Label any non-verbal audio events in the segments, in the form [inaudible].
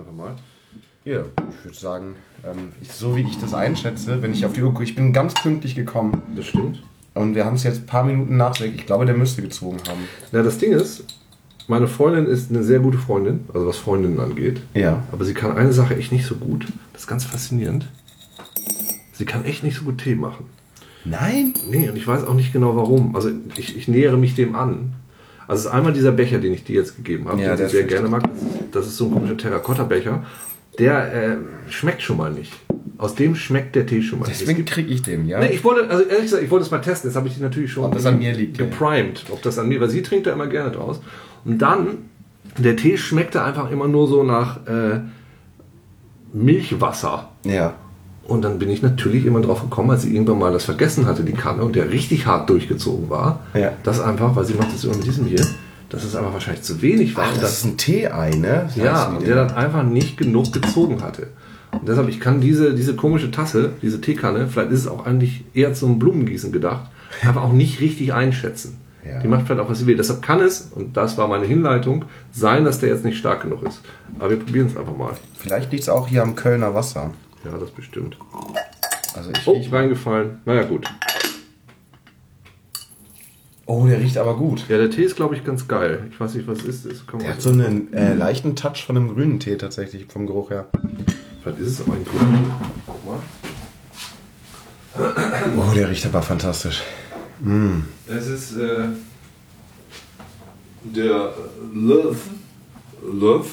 einfach mal. Ja, ich würde sagen, ähm, ich, so wie ich das einschätze, wenn ich auf die Uhr gucke, ich bin ganz pünktlich gekommen Das stimmt. und wir haben es jetzt ein paar Minuten nachweg. Ich glaube, der müsste gezogen haben. Na, das Ding ist, meine Freundin ist eine sehr gute Freundin, also was Freundinnen angeht. Ja. Aber sie kann eine Sache echt nicht so gut. Das ist ganz faszinierend. Sie kann echt nicht so gut Tee machen. Nein? Nee, und ich weiß auch nicht genau warum. Also ich, ich nähere mich dem an. Also es ist einmal dieser Becher, den ich dir jetzt gegeben habe, Ja, den ich sehr gerne mag. Das ist so ein komischer Terrakotta-Becher. Der äh, schmeckt schon mal nicht. Aus dem schmeckt der Tee schon mal Deswegen kriege ich den, ja? Nee, ich wollte, also ehrlich gesagt, ich wollte es mal testen. Jetzt habe ich die natürlich schon Ob das an mir liegt, ja. geprimed. Ob das an mir, weil sie trinkt da immer gerne draus. Und dann, der Tee schmeckte einfach immer nur so nach äh, Milchwasser. ja. Und dann bin ich natürlich immer drauf gekommen, als sie irgendwann mal das vergessen hatte, die Kanne, und der richtig hart durchgezogen war, Ja. dass einfach, weil sie macht das immer mit diesem hier, dass es einfach wahrscheinlich zu wenig war. Ach, und das ist ein Tee-Ei, ne? Das ja, und der dann einfach nicht genug gezogen hatte. Und deshalb, ich kann diese, diese komische Tasse, diese Teekanne, vielleicht ist es auch eigentlich eher zum Blumengießen gedacht, [laughs] einfach auch nicht richtig einschätzen. Ja. Die macht vielleicht auch, was sie will. Deshalb kann es, und das war meine Hinleitung, sein, dass der jetzt nicht stark genug ist. Aber wir probieren es einfach mal. Vielleicht liegt es auch hier am Kölner Wasser. Ja, das bestimmt. Also ich Oh, riech- reingefallen. Naja, gut. oh, der riecht aber gut. Ja, der Tee ist, glaube ich, ganz geil. Ich weiß nicht, was es ist. ist Der hat so einen äh, leichten Touch von einem grünen Tee tatsächlich, vom Geruch her. vielleicht ist es auch ein grüner Tee. Guck mal. Oh, der riecht aber fantastisch. Es ist äh, der Love, Love,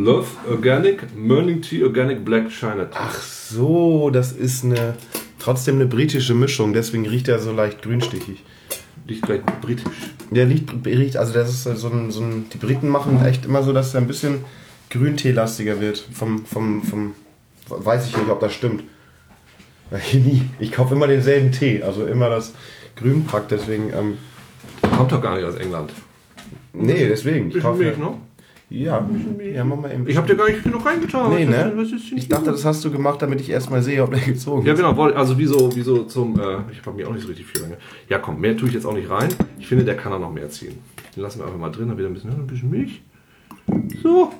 Love Organic Morning Tea Organic Black China Tea. Ach so, das ist eine trotzdem eine britische Mischung, deswegen riecht er so leicht grünstichig. Liegt gleich britisch. Der riecht, riecht also das ist so ein, so ein, die Briten machen echt immer so, dass er ein bisschen Grünteelastiger wird. Vom, vom, vom, weiß ich nicht, ob das stimmt. Ich, [laughs] nie, ich kaufe immer denselben Tee, also immer das Grünpack, deswegen, ähm, Kommt doch gar nicht aus England. nee, deswegen. Ich Bisschen kaufe, Milch, ne? Ja, ja, mach mal eben. Ich habe dir gar nicht genug reingetan. Nee, ne? Ich dachte, das hast du gemacht, damit ich erstmal sehe, ob der gezogen Ja, ist. genau. woll- Also wie so, wie so zum... Äh, ich habe mir auch nicht so richtig viel rein. Ja, komm, mehr tue ich jetzt auch nicht rein. Ich finde, der kann da noch mehr ziehen. Den lassen wir einfach mal drin. Dann wieder ein bisschen, ein bisschen Milch. So.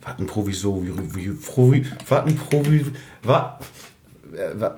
Was ein Provisorium. wie- Provi, was ein Provi, was, äh, wa-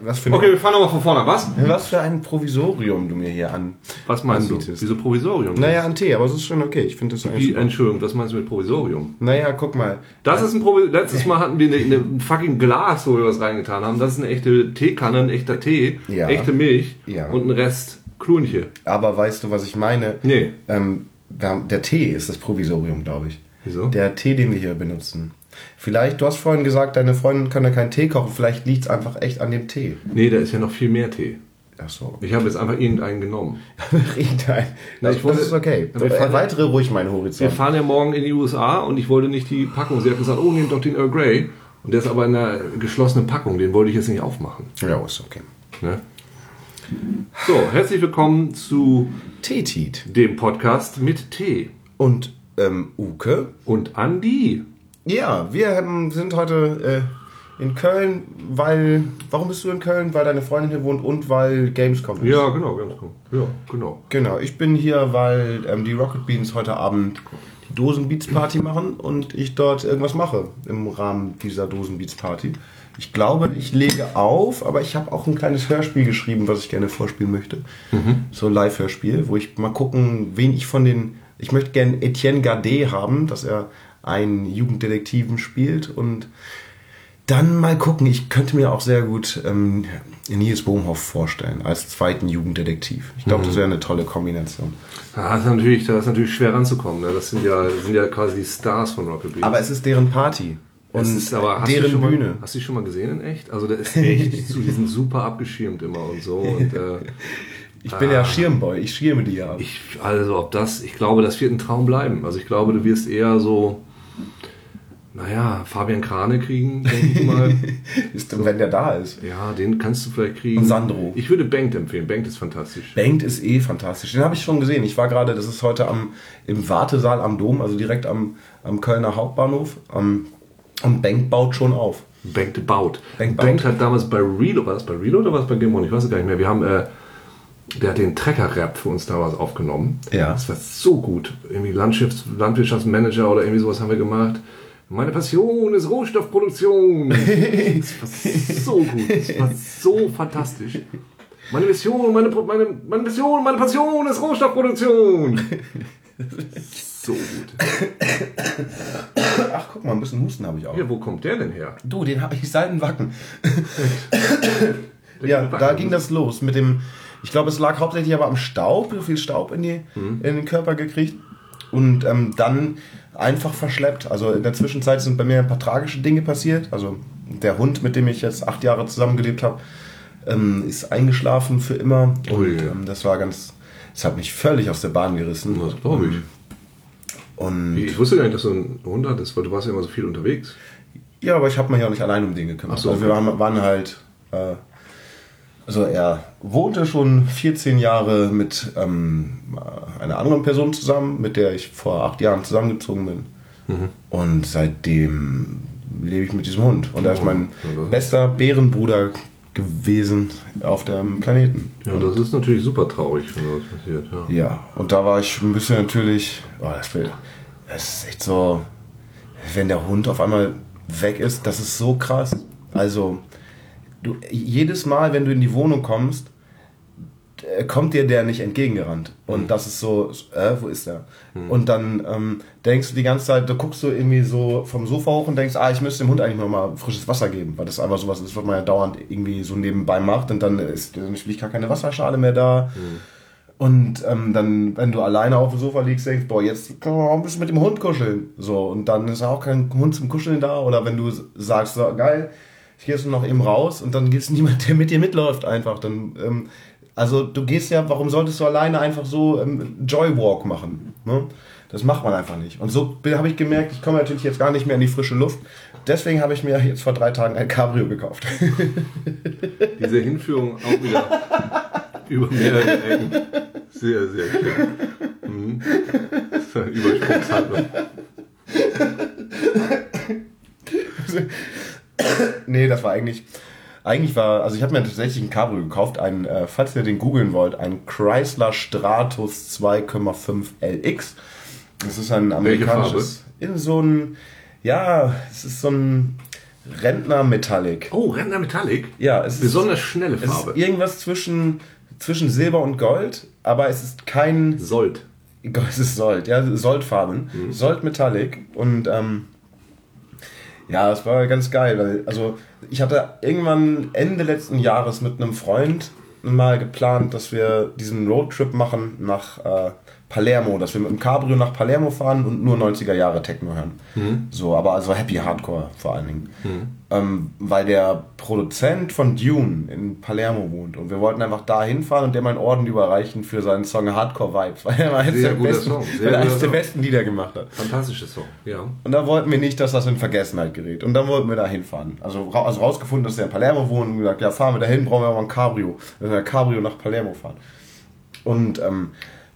was für ein, Okay, wir fahren nochmal von vorne. an. Was? was für ein Provisorium du mir hier an. Was meinst du? Anbietest. Wieso Provisorium? Naja, ein Tee, aber es ist schon okay. Ich finde das eigentlich. Wie. Entschuldigung, was meinst du mit Provisorium? Naja, guck mal. Das ist ein Provisorium. Letztes Mal hatten wir eine, eine, ein fucking Glas, wo wir was reingetan haben. Das ist eine echte Teekanne, ein echter Tee, Ja. echte Milch Ja. und ein Rest Klunche. Aber weißt du, was ich meine? Nee. Ähm, der Tee ist das Provisorium, glaube ich. Wieso? Der Tee, den wir hier benutzen. Vielleicht, du hast vorhin gesagt, deine Freundin kann ja keinen Tee kochen. Vielleicht liegt es einfach echt an dem Tee. Nee, da ist ja noch viel mehr Tee. Ach so. Ich habe jetzt einfach irgendeinen genommen. [laughs] Ein. Na, Das, ich wollte- das ist okay. Wir fahren- Erweitere ruhig meinen Wir Horizont. fahren ja morgen in die USA und ich wollte nicht die Packung. Sie hat gesagt, oh, nehmt doch den Earl Grey. Und der ist aber in einer geschlossenen Packung. Den wollte ich jetzt nicht aufmachen. Ja, ist okay. Ne? So, herzlich willkommen zu Teetit. dem Podcast mit Tee. Und ähm, Uke? Und Andi. Ja, wir ähm, sind heute äh, in Köln, weil. Warum bist du in Köln? Weil deine Freundin hier wohnt und weil Gamescom ist. Ja, genau, gut. Ja, genau. Genau, ich bin hier, weil ähm, die Rocket Beans heute Abend die Dosenbeats Party [clears throat] machen und ich dort irgendwas mache im Rahmen dieser Dosenbeats Party. Ich glaube, ich lege auf, aber ich habe auch ein kleines Hörspiel geschrieben, was ich gerne vorspielen möchte. So ein Live-Hörspiel, wo ich mal gucken, wen ich von den. Ich möchte gerne Etienne Gardet haben, dass er einen Jugenddetektiven spielt und dann mal gucken. Ich könnte mir auch sehr gut ähm, Nils Bohmhoff vorstellen als zweiten Jugenddetektiv. Ich glaube, das wäre eine tolle Kombination. Das ist natürlich, da ist natürlich schwer ranzukommen. Ne? Das sind ja, das sind ja quasi die Stars von Rocket Beans. Aber es ist deren Party. Und Es ist aber, hast du deren schon mal, Bühne. Hast du die schon mal gesehen in echt? Also der ist echt, [laughs] so, die sind super abgeschirmt immer und so. Und, äh, [laughs] Ich bin ja Schirmboy, ich schirme die ja ich, also ob das, ich glaube, das wird ein Traum bleiben. Also ich glaube, du wirst eher so, naja, Fabian Krane kriegen, denke ich mal. [laughs] Ist, wenn der da ist. ja, den kannst du vielleicht kriegen. Und Sandro. Ich würde Bengt empfehlen. Bengt ist fantastisch. Bengt ist eh fantastisch. Den habe ich schon gesehen. Ich war gerade, das ist heute am, im Wartesaal am Dom, also direkt am, am Kölner Hauptbahnhof. Am, und Bengt baut schon auf. Bengt baut. Bengt hat damals bei Reload, war das bei Reload oder war das bei Game One? Ich weiß es gar nicht mehr. Wir haben, äh, der hat den Trecker-Rap für uns damals aufgenommen. Ja. Das war so gut. Irgendwie Landschafts Landwirtschaftsmanager oder irgendwie sowas haben wir gemacht. Meine Passion ist Rohstoffproduktion. [laughs] Das war so gut. Das war so fantastisch. Meine Mission, meine, meine, meine Mission, meine Passion ist Rohstoffproduktion. So gut. Ach, guck mal, ein bisschen Husten habe ich auch. Ja, wo kommt der denn her? Du, den habe ich seit dem Wacken. ja, da ging das los mit dem. Ich glaube, es lag hauptsächlich aber am Staub, so viel Staub in, die, Mhm. in den Körper gekriegt. Und ähm, dann einfach verschleppt. Also in der Zwischenzeit sind bei mir ein paar tragische Dinge passiert. Also der Hund, mit dem ich jetzt acht Jahre zusammengelebt habe, ähm, ist eingeschlafen für immer. Und ähm, das war ganz. Das hat mich völlig aus der Bahn gerissen. Das glaube ich. Und Ich wusste gar nicht, dass du einen Hund hattest, weil du warst ja immer so viel unterwegs. Ja, aber ich habe mich ja auch nicht allein um den gekümmert. Ach so, also wir waren, waren halt, äh, also er wohnte schon 14 Jahre mit ähm, einer anderen Person zusammen, mit der ich vor acht Jahren zusammengezogen bin. Mhm. Und seitdem lebe ich mit diesem Hund. Und er ist mein Ja, das- bester Bärenbruder gewesen auf dem Planeten. Ja, das ist natürlich super traurig, wenn das passiert. Ja. Ja, und da war ich ein bisschen natürlich, oh, das, Bild, das ist echt so, wenn der Hund auf einmal weg ist, das ist so krass. Also, du, jedes Mal, wenn du in die Wohnung kommst, äh, kommt dir der nicht entgegengerannt. Und das ist so, äh, wo ist der? Und dann ähm, denkst du die ganze Zeit, du guckst so irgendwie so vom Sofa hoch und denkst, ah, ich müsste dem Hund eigentlich noch mal frisches Wasser geben, weil das einfach sowas ist, was man ja dauernd irgendwie so nebenbei macht und dann ist dann liegt gar keine Wasserschale mehr da. Und ähm, dann, wenn du alleine auf dem Sofa liegst, denkst, boah, jetzt können wir auch ein bisschen mit dem Hund kuscheln. So, und dann ist auch kein Hund zum Kuscheln da. Oder wenn du sagst, so, geil, ich gehe jetzt noch eben raus und dann gibt es [laughs] niemand, der mit dir mitläuft einfach. Dann, ähm, also du gehst ja, warum solltest du alleine einfach so ähm, Joywalk machen? Ne? Das macht man einfach nicht. Und so habe ich gemerkt, ich komme natürlich jetzt gar nicht mehr in die frische Luft. Deswegen habe ich mir jetzt vor drei Tagen ein Cabrio gekauft. [laughs] Diese Hinführung auch wieder [laughs] über mehrere Ecken. Sehr, sehr schön. Mhm. Das ist eine Übersprungshandlung. [coughs] Nee, das war eigentlich. Eigentlich war, also ich habe mir tatsächlich ein Cabrio gekauft, ein, äh, falls ihr den googeln wollt, ein Chrysler Stratus 2,5 LX. Das ist ein amerikanisches. In so ein, ja, es ist so ein Rentner-Metallic. Oh, Rentner Metallic. Ja, es ist, Besonders schnelle es ist Farbe. irgendwas zwischen, zwischen Silber und Gold, aber es ist kein Sold. es ist Sold, ja, Soldfarben. Sold Metallic. Und ähm, ja, es war ganz geil, weil, also ich hatte irgendwann Ende letzten Jahres mit einem Freund mal geplant, dass wir diesen Roadtrip machen nach äh, Palermo, dass wir mit dem Cabrio nach Palermo fahren und nur 90er Jahre Techno hören. So, aber also Happy Hardcore vor allen Dingen. Ähm, weil der Produzent von Dune in Palermo wohnt und wir wollten einfach da hinfahren und dem einen Orden überreichen für seinen Song Hardcore Vibes, weil er eines Sehr der, besten, weil eines der besten Lieder gemacht hat. Fantastischer Song. Ja. Und da wollten wir nicht, dass das in Vergessenheit gerät. Und dann wollten wir da hinfahren. Also, also rausgefunden, dass der in Palermo wohnt und gesagt, ja, fahren wir dahin, brauchen wir aber ein Cabrio. Dann wir ein Cabrio nach Palermo fahren. Und ähm,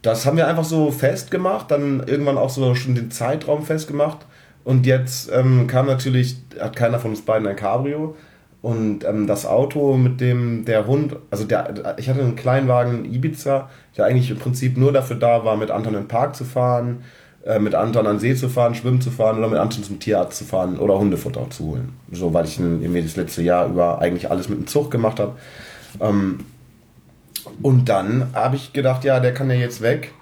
das haben wir einfach so festgemacht, dann irgendwann auch so schon den Zeitraum festgemacht. Und jetzt ähm, kam natürlich, hat keiner von uns beiden ein Cabrio. Und ähm, das Auto, mit dem der Hund, also der, ich hatte einen Kleinwagen Ibiza, der eigentlich im Prinzip nur dafür da war, mit Anton in den Park zu fahren, äh, mit Anton an den See zu fahren, schwimmen zu fahren oder mit Anton zum Tierarzt zu fahren oder Hundefutter zu holen. So, weil ich in- irgendwie das letzte Jahr über eigentlich alles mit dem Zug gemacht habe. Ähm, und dann habe ich gedacht, ja, der kann ja jetzt weg.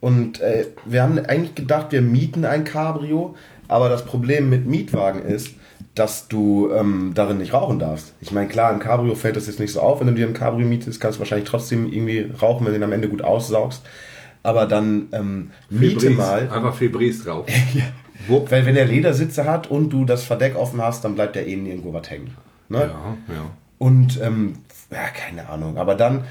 Und äh, wir haben eigentlich gedacht, wir mieten ein Cabrio. Aber das Problem mit Mietwagen ist, dass du ähm, darin nicht rauchen darfst. Ich meine, klar, im Cabrio fällt das jetzt nicht so auf. Wenn du dir ein Cabrio mietest, kannst du wahrscheinlich trotzdem irgendwie rauchen, wenn du ihn am Ende gut aussaugst. Aber dann ähm, miete Febris. mal. Einfach Febris drauf. [laughs] Wupp. Weil wenn der Ledersitze hat und du das Verdeck offen hast, dann bleibt der eh nirgendwo was hängen. Ne? Ja, ja. Und, ähm, ja, keine Ahnung. Aber dann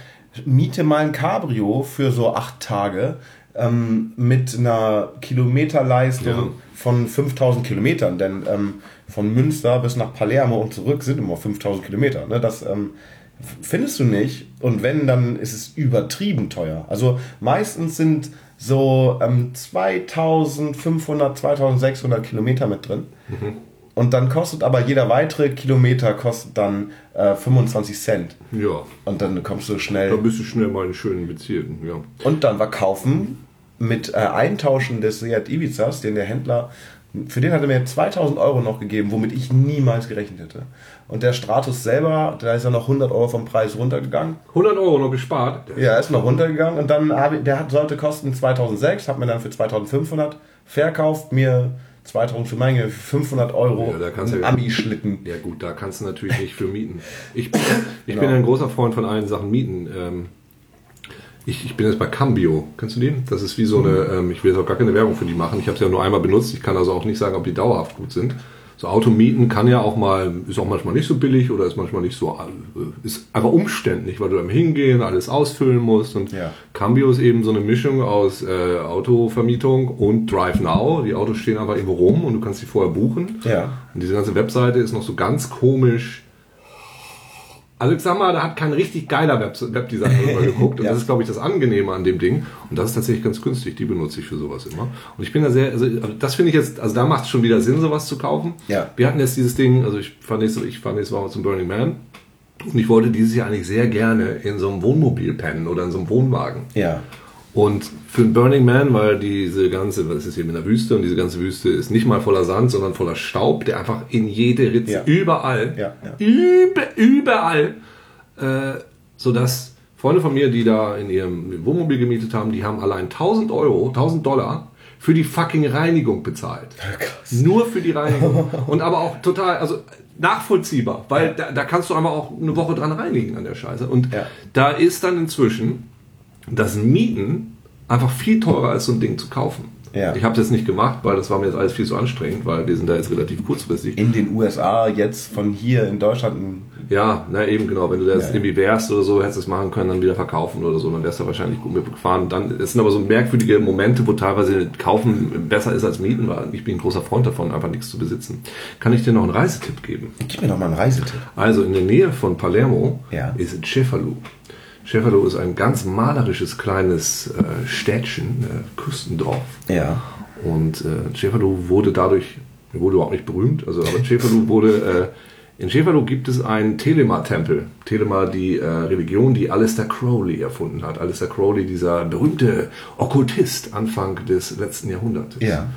miete mal ein Cabrio für so acht Tage ähm, mit einer Kilometerleistung Ja. von 5000 Kilometern. Denn ähm, von Münster bis nach Palermo und zurück sind immer 5000 Kilometer. Ne? Das ähm, findest du nicht. Und wenn, dann ist es übertrieben teuer. Also meistens sind so ähm, 2500, 2600 Kilometer mit drin. Und dann kostet aber jeder weitere Kilometer kostet dann äh, 25 Cent. Ja, Und dann kommst du da schnell. bist du schnell mal in schönen Bezirken, ja. Und dann war kaufen mit äh, Eintauschen des Seat Ibizas, den der Händler, für den hat er mir 2000 Euro noch gegeben, womit ich niemals gerechnet hätte. Und der Stratus selber, da ist er noch 100 Euro vom Preis runtergegangen. 100 Euro noch gespart. Ja, er ist noch runtergegangen und dann der hat, sollte kosten 2006, hat mir dann für 2500 verkauft, mir 2000 für meine 500 Euro Ja, ja- Ami-Schlitten. Ja gut, da kannst du natürlich nicht für mieten. Ich, bin- [laughs] ich Genau. bin ein großer Freund von allen Sachen mieten. Ähm, ich, ich bin jetzt bei Cambio. Kennst du den? Das ist wie so eine, ähm, ich will jetzt auch gar keine Werbung für die machen. Ich habe es ja nur einmal benutzt. Ich kann also auch nicht sagen, ob die dauerhaft gut sind. So Automieten kann ja auch mal, ist auch manchmal nicht so billig oder ist manchmal nicht so, äh, ist einfach umständlich, weil du dann hingehen, alles ausfüllen musst. Und Ja. Cambio ist eben so eine Mischung aus äh, Autovermietung und Drive Now. Die Autos stehen einfach irgendwo rum und du kannst sie vorher buchen. Ja. Und diese ganze Webseite ist noch so ganz komisch. Also ich sag mal, da hat kein richtig geiler Web Webdesigner [laughs] drüber geguckt. Und Ja. das ist, glaube ich, das Angenehme an dem Ding. Und das ist tatsächlich ganz günstig. Die benutze ich für sowas immer. Und ich bin da sehr, also das finde ich jetzt, also da macht es schon wieder Sinn, sowas zu kaufen. Ja. Wir hatten jetzt dieses Ding, also ich fahre nächste, ich fahre nächste Woche zum Burning Man. Und ich wollte dieses Jahr eigentlich sehr gerne in so einem Wohnmobil pennen oder in so einem Wohnwagen. Ja. Und für ein Burning Man, weil diese ganze, was ist hier mit der Wüste und diese ganze Wüste ist nicht mal voller Sand, sondern voller Staub, der einfach in jede Ritze, Ja. überall, Ja, ja. Über, überall, äh, sodass Freunde von mir, die da in ihrem Wohnmobil gemietet haben, die haben allein 1000 Euro, 1000 Dollar für die fucking Reinigung bezahlt. [laughs] Nur für die Reinigung. Und aber auch total, also nachvollziehbar, weil da, da kannst du einmal auch eine Woche dran reinigen an der Scheiße. Und da ist dann inzwischen das Mieten einfach viel teurer als so ein Ding zu kaufen. Ja. Ich habe das nicht gemacht, weil das war mir jetzt alles viel zu anstrengend, weil wir sind da jetzt relativ kurzfristig. In den USA, jetzt von hier in Deutschland. Ja, na eben genau. Wenn du das Ja, ja. irgendwie wärst oder so, hättest du es machen können, dann wieder verkaufen oder so, dann wärst du wahrscheinlich gut mitgefahren. Dann es sind aber so merkwürdige Momente, wo teilweise kaufen besser ist als mieten, weil ich bin ein großer Freund davon, einfach nichts zu besitzen. Kann ich dir noch einen Reisetipp geben? Gib mir doch mal einen Reisetipp. Also in der Nähe von Palermo Ja. ist Cefalù. Cefalù ist ein ganz malerisches kleines äh, Städtchen, äh, Küstendorf. Ja. Und äh, Cefalù wurde dadurch, er wurde überhaupt nicht berühmt, also aber Cefalù wurde, äh, in Cefalù gibt es einen Telema-Tempel. Telema, die äh, Religion, die Alistair Crowley erfunden hat. Alistair Crowley, dieser berühmte Okkultist Anfang des letzten Jahrhunderts. Ja.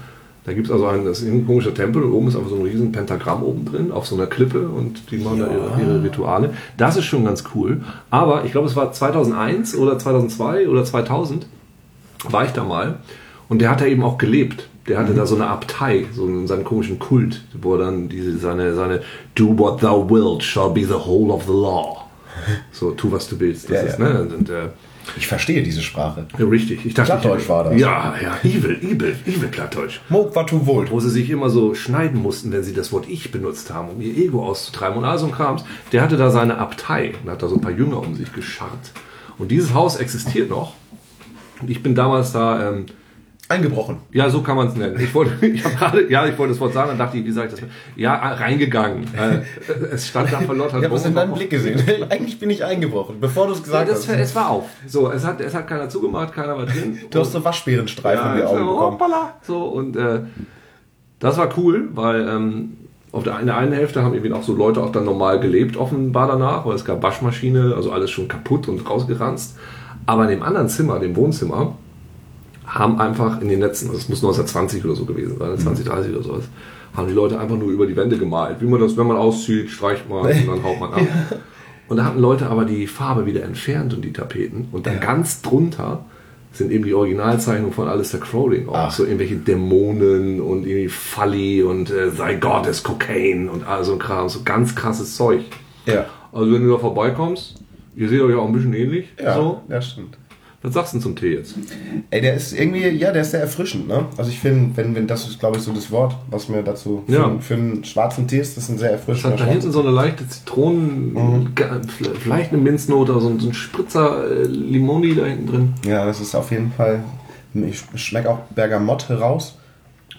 Da gibt es also einen, das ist ein komischer Tempel und oben ist einfach so ein riesen Pentagramm oben drin, auf so einer Klippe und die machen da ihre, ihre Rituale. Das ist schon ganz cool. Aber ich glaube, es war 2001 oder 2002 oder 2000 war ich da mal und der hat da eben auch gelebt. Der hatte da so eine Abtei, so einen, seinen komischen Kult, wo er dann diese, seine, seine Do what thou wilt shall be the whole of the law. So, tu was du willst. Das Ja, ist, ja. ne? Und, äh, Ich verstehe diese Sprache. ja, richtig. Ich dachte, Plattdeutsch war das. Ja, ja, evil, evil, evil Plattdeutsch Mog wat du wollt. wo sie sich immer so schneiden mussten, wenn sie das Wort Ich benutzt haben, um ihr Ego auszutreiben und all so ein Krams. Der hatte da seine Abtei und hat da so ein paar Jünger um sich gescharrt. Und dieses Haus existiert noch. Und ich bin damals da, ähm, Eingebrochen. ja, so kann man es nennen. Ich wollte, [laughs] ich habe gerade, ja, ich wollte das Wort sagen, dann dachte ich, wie sage ich das? Ja, reingegangen. Äh, es stand da verlottert. Ich habe es in deinem Blick gesehen. Eigentlich bin ich eingebrochen, bevor du es Ja, gesagt das, hast. es war auf. So, es hat, es hat keiner zugemacht, keiner war drin. [laughs] Du hast so Waschbärenstreifen in die Ja, Augen so, bekommen. hoppala. So, und äh, das war cool, weil ähm, auf der, in der einen Hälfte haben irgendwie auch so Leute auch dann normal gelebt, offenbar danach, weil es gab Waschmaschine, also alles schon kaputt und rausgeranzt. Aber in dem anderen Zimmer, dem Wohnzimmer, haben einfach in den letzten, also es muss 1920 oder so gewesen sein, 20, 30 oder sowas, haben die Leute einfach nur über die Wände gemalt. Wie man das, wenn man auszieht, streicht man und dann haut man ab. Und da hatten Leute aber die Farbe wieder entfernt und die Tapeten. Und dann Ja. ganz drunter sind eben die Originalzeichnungen von Alistair Crowley auch. Ach. So irgendwelche Dämonen und irgendwie Falli und äh, Thy God is Cocaine und all so ein Kram. So ganz krasses Zeug. Ja. Also wenn du da vorbeikommst, ihr seht euch auch ein bisschen ähnlich. Ja, So. ja, stimmt. Was sagst du denn zum Tee jetzt? Ey, der ist irgendwie, ja, der ist sehr erfrischend, ne? Also ich finde, wenn, wenn das ist, glaube ich, so das Wort, was mir dazu für, Ja. für einen schwarzen Tee ist, das ist ein sehr erfrischender hat da hinten so eine leichte Zitronen, Mhm. vielleicht eine Minznote, so ein, so ein Spritzer äh, Limoni da hinten drin. Ja, das ist auf jeden Fall, ich schmecke auch Bergamotte raus.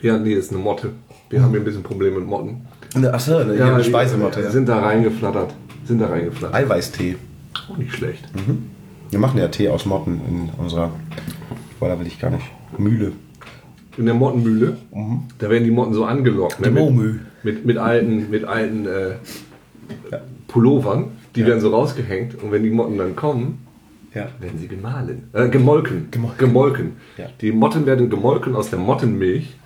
Ja, nee, das ist eine Motte. Wir haben hier ein bisschen Probleme mit Motten. Achso, eine, Ja, Speisemotte. die Ja. Sind da reingeflattert. Sind da reingeflattert. Eiweißtee. Auch nicht schlecht. Wir machen ja Tee aus Motten in unserer, boah, da will ich gar nicht, Mühle. In der Mottenmühle, da werden die Motten so angelockt. Ne? Mit, mit, mit alten, mit alten äh, Pullovern, die werden so rausgehängt und wenn die Motten dann kommen, Ja. werden sie gemahlen. Äh, gemolken. Gemolken. Gemolken. Ja. Die Motten werden gemolken aus der Mottenmilch.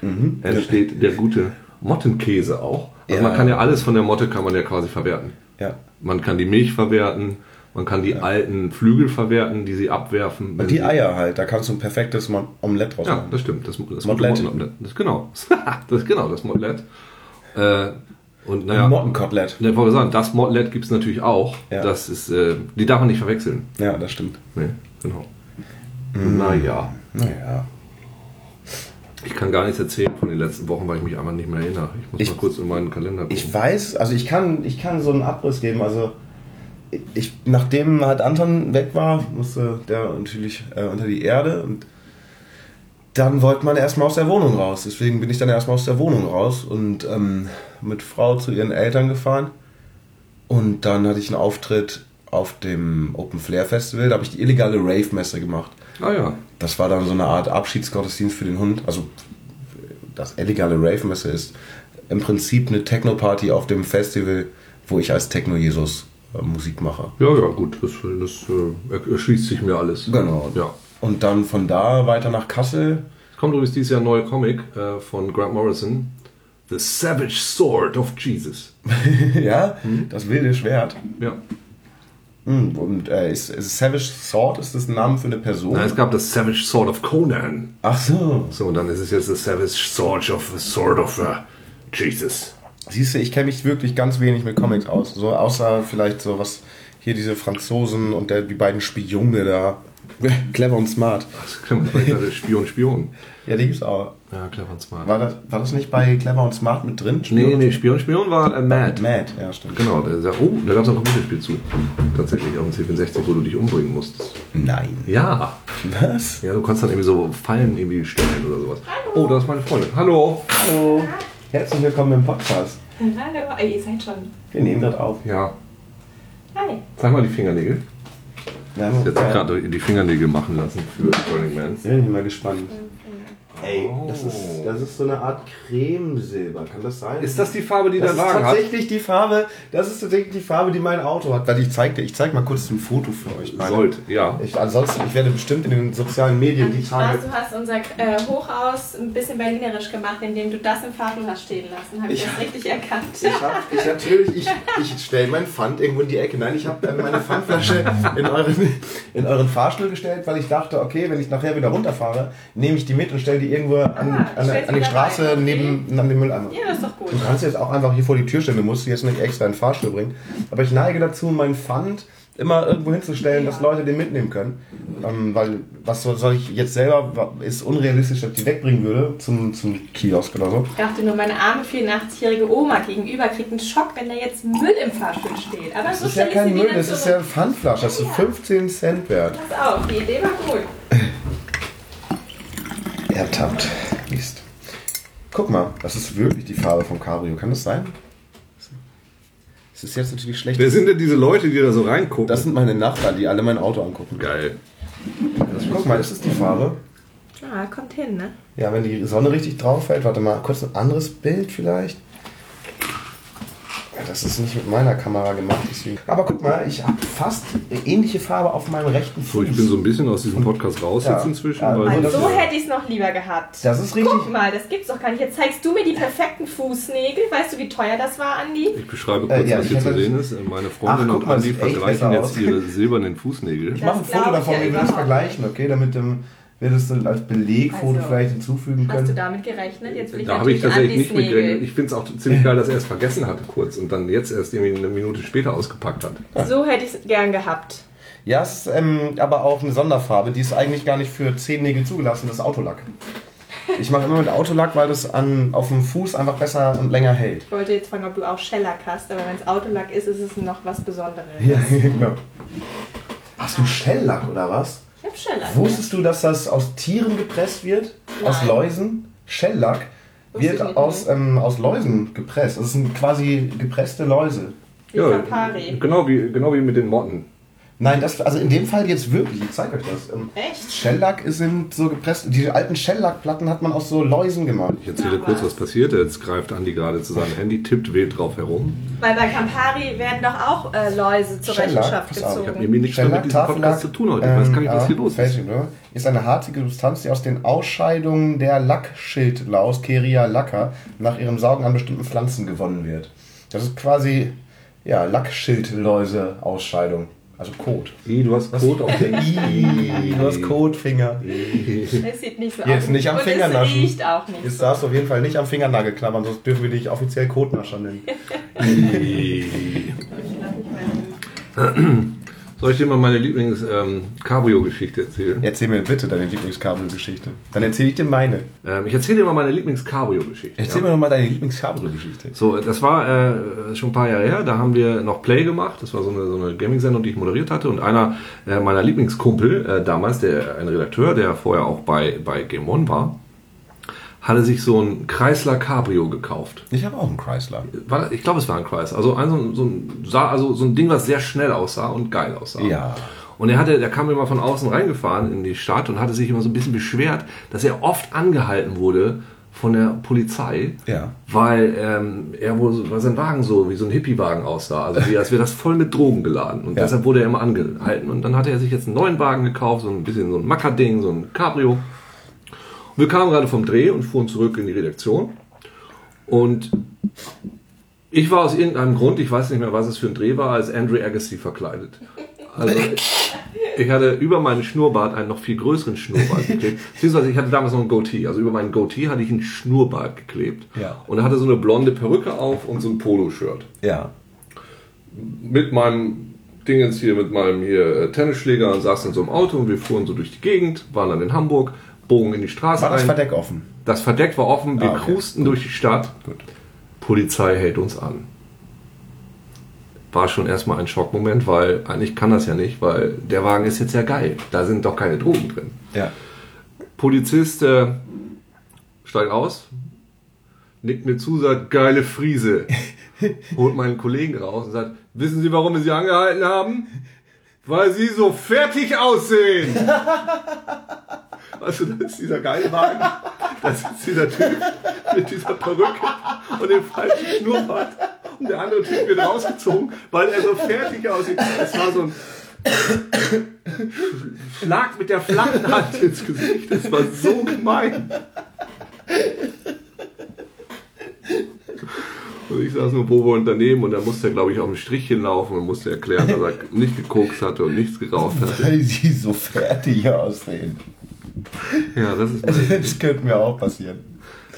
Entsteht der gute Mottenkäse auch. Also Ja. man kann ja alles von der Motte kann man ja quasi verwerten. Ja. Man kann die Milch verwerten, man kann die alten Flügel verwerten, die sie abwerfen. Und die Eier halt, da kannst du ein perfektes Omelett draus Ja, machen. das stimmt. Das, das Mottlet. Mottelomelett. [laughs] Das genau. Das ist genau das Motlet. Äh, und naja, Mottenkotelett. ich wollte sagen, das Motlet gibt es natürlich auch. Ja. Das ist, äh, die darf man nicht verwechseln. Ja, das stimmt. Nee, genau. Mm. Naja. Naja. Ich kann gar nichts erzählen von den letzten Wochen, weil ich mich einfach nicht mehr erinnere. Ich muss Ich- mal kurz in meinen Kalender gucken. Ich weiß, also ich kann, ich kann so einen Abriss geben. Also ich, nachdem halt Anton weg war, musste der natürlich äh, unter die Erde und dann wollte man erstmal aus der Wohnung raus. Deswegen bin ich dann erstmal aus der Wohnung raus und ähm, mit Frau zu ihren Eltern gefahren. Und dann hatte ich einen Auftritt auf dem Open Flair Festival. Da habe ich die illegale Rave-Messe gemacht. ah ja. Das war dann so eine Art Abschiedsgottesdienst für den Hund. Also das illegale Rave-Messe ist im Prinzip eine Techno-Party auf dem Festival, wo ich als Techno-Jesus äh, Musik mache. Ja, ja, gut. Das, das äh, erschließt sich mir alles. Genau. Ja. Und dann von da weiter nach Kassel. Es kommt übrigens dieses Jahr ein neuer Comic äh, von Grant Morrison. The Savage Sword of Jesus. [laughs] ja, das wilde Schwert. Ja. Hm, Und äh, ist, ist Savage Sword, ist das ein Name für eine Person? Nein, es gab das Savage Sword of Conan. Ach so. So, und dann ist es jetzt das Savage Sword of Sword of uh, Jesus. Siehst du, ich kenne mich wirklich ganz wenig mit Comics aus. So außer vielleicht so was hier diese Franzosen und der, die beiden Spione da. [laughs] Clever und smart. Vielleicht als Spion, Spion. Ja, die gibt's auch. Ja, clever und smart. War das, war das nicht bei Clever und Smart mit drin? Nee, nee, Spion, Spion war äh, Mad. Mad, ja, stimmt. Genau, der, der, oh, da gab es auch ein Computerspiel zu. Tatsächlich, auf dem C64, wo du dich umbringen musstest. Nein. Ja. Was? Ja, du kannst dann irgendwie so Fallen irgendwie stellen oder sowas. Oh, da ist meine Freundin. Hallo. Hallo. Herzlich willkommen im Podcast. Hallo, ihr seid schon. Wir nehmen das auf. Ja, Hi. zeig mal die Fingernägel. Wir haben Jetzt gerade die Fingernägel machen lassen für Burning Man. bin ich mal gespannt. Ey, das ist, das ist so eine Art Cremesilber, kann das sein? Ist das die Farbe, die das der ist Wagen hat? tatsächlich die Farbe, das ist tatsächlich die Farbe, die mein Auto hat. Weil ich zeig dir, ich zeig mal kurz ein Foto für euch. Meine- Sollt, ja. Ich, ansonsten, ich werde bestimmt in den sozialen Medien die Tage. Spaß, du hast unser äh, Hochhaus ein bisschen berlinerisch gemacht, indem du das im Fahrstuhl hast stehen lassen. Habe ich Ich- das richtig erkannt? Ich hab, ich natürlich, ich, ich stelle mein Pfand irgendwo in die Ecke. Nein, ich habe meine Pfandflasche in euren, in euren Fahrstuhl gestellt, weil ich dachte, okay, wenn ich nachher wieder runterfahre, nehme ich die mit und stelle die irgendwo an, Ah, an, an die Straße okay. neben an den Mülleimer. Ja, das ist doch gut. Du kannst jetzt auch einfach hier vor die Tür stellen, du musst jetzt nicht extra in den Fahrstuhl bringen. Aber ich neige dazu, meinen Pfand immer irgendwo hinzustellen, dass Leute den mitnehmen können. Ähm, weil, was soll ich jetzt selber, ist unrealistisch, dass ich die wegbringen würde zum, zum Kiosk oder so. Ich dachte nur, meine arme 84-jährige Oma gegenüber kriegt einen Schock, wenn da jetzt Müll im Fahrstuhl steht. Aber Das so ist ja kein Müll, das ist ja Pfandflasche, das ist 15 Cent wert. Pass auf, die Idee war gut. [laughs] Ertappt. Mist. Guck mal, das ist wirklich die Farbe vom Cabrio. Kann das sein? Es ist jetzt natürlich schlecht. Wer sind denn diese Leute, die da so reingucken? Das sind meine Nachbarn, die alle mein Auto angucken. geil. Guck mal, ist das die Farbe? Ah, kommt hin, ne? Ja, wenn die Sonne richtig drauf fällt. Warte mal, kurz ein anderes Bild vielleicht. Das ist nicht mit meiner Kamera gemacht, deswegen. Aber guck mal, ich habe fast eine ähnliche Farbe auf meinem rechten Fuß. So, ich bin so ein bisschen aus diesem Podcast raus Ja. jetzt inzwischen. Ja, weil also So hätte ich es noch lieber gehabt. Das ist richtig. Guck mal, das gibt's doch gar nicht. Jetzt zeigst du mir die perfekten Fußnägel. Weißt du, wie teuer das war, Andi? ich beschreibe Äh, kurz, ja, was ich hier zu sehen ist. Meine Freundin Ach, und mal, Andi vergleichen jetzt aus. ihre silbernen Fußnägel. Ich mache ein Foto davon, wir würden es überhaupt vergleichen, okay? Damit ähm, wir das dann als Belegfoto Also, vielleicht hinzufügen Hast du können. damit gerechnet? Jetzt will ich Da habe ich tatsächlich nicht mit gerechnet. Ich finde es auch ziemlich geil, dass er es vergessen hatte kurz und dann jetzt erst irgendwie eine Minute später ausgepackt hat. So hätte ich es gern gehabt. Ja, es ist ähm, aber auch eine Sonderfarbe, die ist eigentlich gar nicht für Zehennägel zugelassen, das ist Autolack. Ich mache immer mit Autolack, weil das an, auf dem Fuß einfach besser und länger hält. Ich wollte jetzt fragen, ob du auch Shellack hast, aber wenn es Autolack ist, ist es noch was Besonderes. Ja, [laughs] genau. Hast du Schelllack oder was? Shellack. Wusstest du, dass das aus Tieren gepresst wird? Aus Nein. Läusen? Schelllack Wusste wird aus, ähm, aus Läusen gepresst. Das sind quasi gepresste Läuse. Campari. genau wie, genau wie mit den Motten. Nein, das, also in dem Fall jetzt wirklich, ich zeige euch das. Ähm, Echt? Shellack sind so gepresst, die alten Shellackplatten hat man aus so Läusen gemacht. Ich erzähle kurz, was. passiert. Jetzt greift Andi gerade zu seinem Handy, tippt wild drauf herum. Weil bei Campari werden doch auch äh, Läuse zur Shellac, Rechenschaft auf, ich habe gezogen. nämlich nichts mehr mit diesem Podcast zu tun heute. Ich weiß gar nicht, was hier los ist. Ne? Ist eine hartige Substanz, die aus den Ausscheidungen der Lackschildlaus, Keria lacca, nach ihrem Saugen an bestimmten Pflanzen gewonnen wird. Das ist quasi, ja, Lackschildläuse-Ausscheidung. Also Kot. I, du hast Code auf der Ih, [laughs] du hast Kotfinger. Es sieht nicht so Jetzt aus. nicht am Und Finger es riecht auch nicht. Jetzt darfst du auf jeden Fall nicht am Fingernagel klammern, sonst dürfen wir dich offiziell Kotnascher nennen. [laughs] [clears throat] Soll ich dir mal meine Lieblings-Cabrio-Geschichte erzählen? Erzähl mir bitte deine Lieblingskabelgeschichte. Dann erzähle ich dir meine. Ähm, ich erzähle dir mal meine Lieblings-Cabrio-Geschichte. Erzähl mir doch mal deine Lieblingskabelgeschichte. So, das war äh, schon ein paar Jahre her. Da haben wir noch Play gemacht. Das war so eine, so eine Gaming-Sendung, die ich moderiert hatte. Und einer äh, meiner Lieblingskumpel äh, damals, der ein Redakteur, der vorher auch bei, bei Game One war, hatte sich so ein Chrysler Cabrio gekauft. Ich habe auch einen Chrysler. War, ich glaube, es war ein Chrysler. Also, ein, so, ein- so, ein, sah, also so ein Ding, was sehr schnell aussah und geil aussah. Ja. Und er hatte, der kam immer von außen reingefahren in die Stadt und hatte sich immer so ein bisschen beschwert, dass er oft angehalten wurde von der Polizei, Ja. weil ähm, er wohl, weil sein Wagen so wie so ein Hippie-Wagen aussah, also [laughs] wie als wäre das voll mit Drogen geladen. Und Ja. deshalb wurde er immer angehalten. Und dann hatte er sich jetzt einen neuen Wagen gekauft, so ein bisschen so ein Macker-Ding, so ein Cabrio. Wir kamen gerade vom Dreh und fuhren zurück in die Redaktion. Und ich war aus irgendeinem Grund, ich weiß nicht mehr, was es für ein Dreh war, als Andrew Agassi verkleidet. Also ich hatte über meinen Schnurrbart einen noch viel größeren Schnurrbart geklebt. Beziehungsweise ich hatte damals noch einen Goatee. Also über meinen Goatee hatte ich einen Schnurrbart geklebt. Ja. Und er hatte so eine blonde Perücke auf und so ein Poloshirt. Ja. Mit meinem Dingens hier, mit meinem hier äh, Tennisschläger und saß in so einem Auto und wir fuhren so durch die Gegend, waren dann in Hamburg, bogen in die Straße War das ein. Verdeck offen? Das Verdeck war offen, wir Ah, okay. cruisten durch die Stadt. Gut. Polizei hält uns an. War schon erstmal ein Schockmoment, weil eigentlich kann das ja nicht, weil der Wagen ist jetzt ja geil. Da sind doch keine Drogen drin. Ja. Polizist äh, steigt aus, nickt mir zu, sagt, geile Friese. [laughs] Holt meinen Kollegen raus und sagt, wissen Sie, warum wir Sie angehalten haben? Weil Sie so fertig aussehen. [laughs] Also das ist dieser geile Wagen. Das ist dieser Typ mit dieser Perücke und dem falschen Schnurrbart. Und der andere Typ wird rausgezogen, weil er so fertig aussieht. Es war so ein Schlag mit der flachen Hand ins Gesicht. Das war so gemein. Und ich saß nur Bobo daneben und dann musste er, glaube ich, auf ein Strichchen laufen und musste erklären, dass er nicht gekokst hatte und nichts geraucht hatte. Weil sie so fertig aussehen. Ja, das ist [laughs] mein, Das könnte mir auch passieren.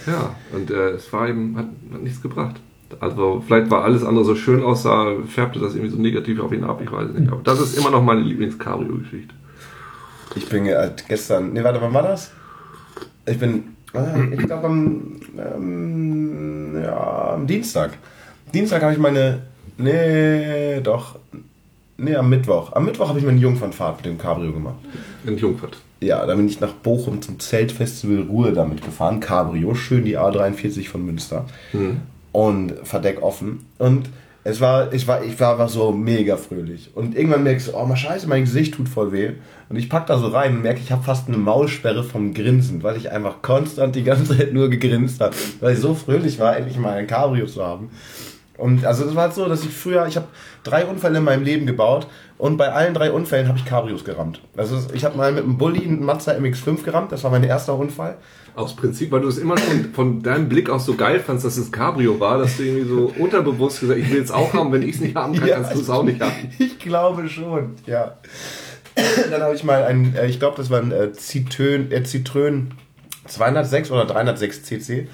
Ja, und äh, es war eben, hat, hat nichts gebracht. Also vielleicht war alles andere so schön aussah, färbte das irgendwie so negativ auf ihn ab, ich weiß es nicht. Aber das ist immer noch meine Lieblings-Cabrio-Geschichte. Ich bin ja gestern. Nee, warte, wann war das? Ich bin. äh, Ich glaube am. Ähm, ja, am Dienstag. Dienstag habe ich meine. Nee, doch. Nee, am Mittwoch. Am Mittwoch habe ich meine Jungfernfahrt mit dem Cabrio gemacht. In Jungfurt. Ja, da bin ich nach Bochum zum Zeltfestival Ruhe damit gefahren. Cabrio, schön die A43 von Münster. Und Verdeck offen. Und es war, ich war, ich war einfach so mega fröhlich. Und irgendwann merkst du, oh mal scheiße, mein Gesicht tut voll weh. Und ich pack da so rein und merke, ich habe fast eine Maulsperre vom Grinsen, weil ich einfach konstant die ganze Zeit nur gegrinst habe. Weil ich so fröhlich war, endlich mal ein Cabrio zu haben. Und also das war halt so, dass ich früher, ich habe drei Unfälle in meinem Leben gebaut und bei allen drei Unfällen habe ich Cabrios gerammt. Also ich habe mal mit einem Bulli einen Mazda MX-5 gerammt, das war mein erster Unfall. Aus Prinzip, weil du es immer schon von deinem Blick aus so geil fandst, dass es Cabrio war, dass du irgendwie so unterbewusst gesagt ich will es auch haben, wenn ich es nicht haben kann, Ja, kannst du es auch nicht haben. [laughs] Ich glaube schon, ja. Dann habe ich mal ein, äh, ich glaube, das war ein äh, Citroën, äh, Citroën 206 oder 306 CC.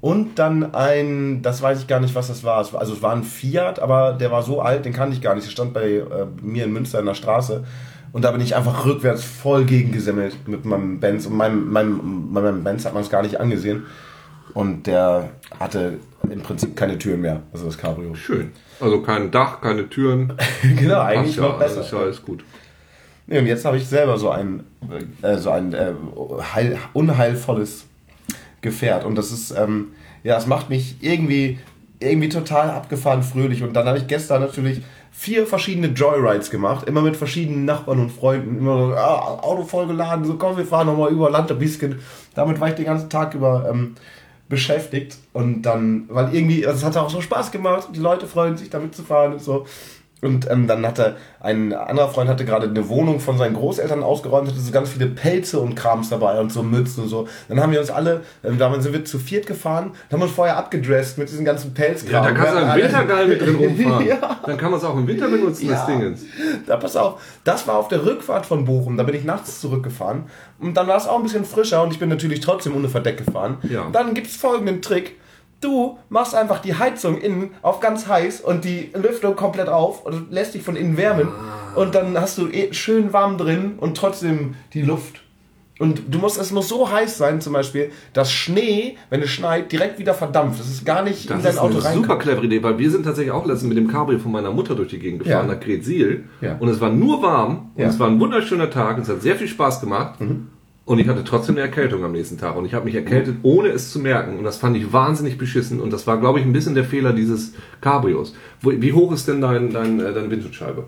Und dann ein, das weiß ich gar nicht, was das war. Also es war ein Fiat, aber der war so alt, den kannte ich gar nicht. Der stand bei äh, mir in Münster in der Straße. Und da bin ich einfach rückwärts voll gegengesimmelt mit meinem Benz. Und meinem, meinem, bei meinem Benz hat man es gar nicht angesehen. Und der hatte im Prinzip keine Türen mehr, also das Cabrio. Schön. Also kein Dach, keine Türen. [laughs] genau, eigentlich ja, noch das besser. ist ja alles gut. Nee, und jetzt habe ich selber so ein, äh, so ein äh, heil, unheilvolles Gefährt. Und das ist, ähm, ja, es macht mich irgendwie, irgendwie total abgefahren fröhlich. Und dann habe ich gestern natürlich vier verschiedene Joyrides gemacht, immer mit verschiedenen Nachbarn und Freunden, immer so, ah, Auto vollgeladen, so komm, wir fahren nochmal über Land ein bisschen. Damit war ich den ganzen Tag über ähm, beschäftigt und dann, weil irgendwie, also es hat auch so Spaß gemacht, die Leute freuen sich damit zu fahren und so. Und ähm, dann hatte ein anderer Freund hatte gerade eine Wohnung von seinen Großeltern ausgeräumt, hatte so ganz viele Pelze und Krams dabei und so Mützen und so. Dann haben wir uns alle, ähm, damit sind wir zu viert gefahren, dann haben wir uns vorher abgedresst mit diesen ganzen Pelzkram. Ja, da kannst du im alle- Winter geil mit drin [laughs] rumfahren. Ja. Dann kann man es auch im Winter benutzen, das Ja. Dingens. Da pass auf, das war auf der Rückfahrt von Bochum, da bin ich nachts zurückgefahren und dann war es auch ein bisschen frischer und ich bin natürlich trotzdem ohne Verdeck gefahren. Ja. Dann gibt es folgenden Trick. Du machst einfach die Heizung innen auf ganz heiß und die Lüftung komplett auf und lässt dich von innen wärmen und dann hast du eh schön warm drin und trotzdem die Luft. Und du musst, es muss so heiß sein, zum Beispiel, dass Schnee, wenn es schneit, direkt wieder verdampft. Das ist gar nicht in Das dein ist Auto eine reinkommt. super clevere Idee, weil wir sind tatsächlich auch letztens mit dem Cabrio von meiner Mutter durch die Gegend gefahren, Ja. nach Gretzil. Ja. Und es war nur warm und Ja. Mhm. es war ein wunderschöner Tag und es hat sehr viel Spaß gemacht. Und ich hatte trotzdem eine Erkältung am nächsten Tag. Und ich habe mich erkältet, ohne es zu merken. Und das fand ich wahnsinnig beschissen. Und das war, glaube ich, ein bisschen der Fehler dieses Cabrios. Wie hoch ist denn dein, dein, äh, deine Windschutzscheibe?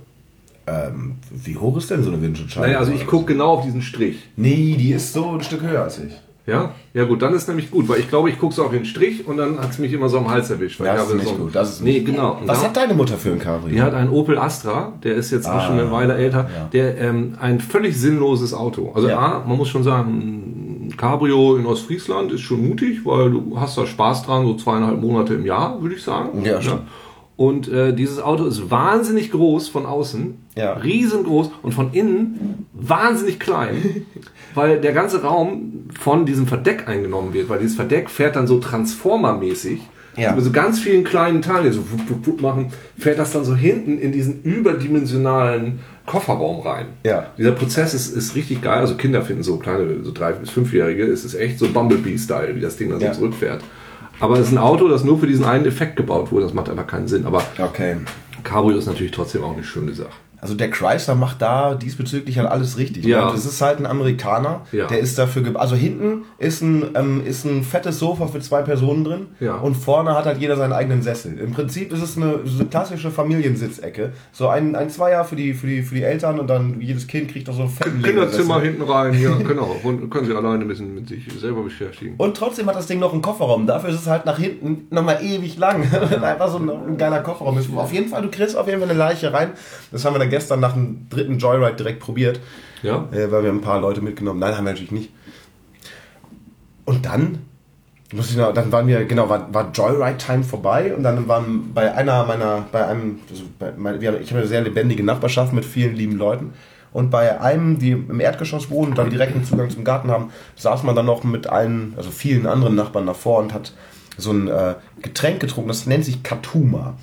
Ähm, wie hoch ist denn so eine Windschutzscheibe? Naja, also ich gucke genau auf diesen Strich. Nee, die ist so ein Stück höher als ich. Ja? Ja gut, dann ist nämlich gut, weil ich glaube, ich gucke so auf den Strich und dann hat es mich immer so am Hals erwischt. Weil Das ich ist habe nicht so, gut, das ist nee, nicht genau. Was Ja. hat deine Mutter für ein Cabrio? Die hat einen Opel Astra, der ist jetzt auch schon eine Weile älter, ja. der ähm, ein völlig sinnloses Auto. Also Ja. A, man muss schon sagen, ein Cabrio in Ostfriesland ist schon mutig, weil du hast da Spaß dran, so zweieinhalb Monate im Jahr, würde ich sagen. Ja, stimmt. Und äh, dieses Auto ist wahnsinnig groß von außen, Ja. riesengroß und von innen wahnsinnig klein, [laughs] weil der ganze Raum von diesem Verdeck eingenommen wird, weil dieses Verdeck fährt dann so transformermäßig. Ja. Mit so ganz vielen kleinen Teilen, die so wupp, wupp, wupp machen, fährt das dann so hinten in diesen überdimensionalen Kofferraum rein. Ja. Dieser Prozess ist, ist richtig geil. Also Kinder finden so kleine, so drei bis fünfjährige, es ist echt so Bumblebee-Style, wie das Ding dann Ja. so zurückfährt. Aber es ist ein Auto, das nur für diesen einen Effekt gebaut wurde. Das macht einfach keinen Sinn. Aber Okay. Cabrio ist natürlich trotzdem auch eine schöne Sache. Also der Chrysler macht da diesbezüglich halt alles richtig. Ja. Das ist halt ein Amerikaner, Ja. der ist dafür Also hinten ist ein, ähm, ist ein fettes Sofa für zwei Personen drin Ja. und vorne hat halt jeder seinen eigenen Sessel. Im Prinzip ist es eine, so eine klassische Familiensitzecke. So ein, ein Zweier für die, für, die, für die Eltern und dann jedes Kind kriegt auch so einen fetten Kinderzimmer hinten rein, ja, genau. Und können sie alleine ein bisschen mit sich selber beschäftigen. Und trotzdem hat das Ding noch einen Kofferraum. Dafür ist es halt nach hinten nochmal ewig lang. [laughs] Einfach so ein, ein geiler Kofferraum ist. Auf jeden Fall, du kriegst auf jeden Fall eine Leiche rein. Das haben wir dann gestern nach dem dritten Joyride direkt probiert. Ja? Äh, weil wir ein paar Leute mitgenommen. Nein, haben wir natürlich nicht. Und dann muss ich noch, dann waren wir, genau, war, war Joyride-Time vorbei und dann waren bei einer meiner, bei einem, also bei, mein, wir haben, ich habe eine sehr lebendige Nachbarschaft mit vielen lieben Leuten. Und bei einem, die im Erdgeschoss wohnen und dann direkten Zugang zum Garten haben, saß man dann noch mit allen, also vielen anderen Nachbarn davor und hat so ein äh, Getränk getrunken, das nennt sich Katuma.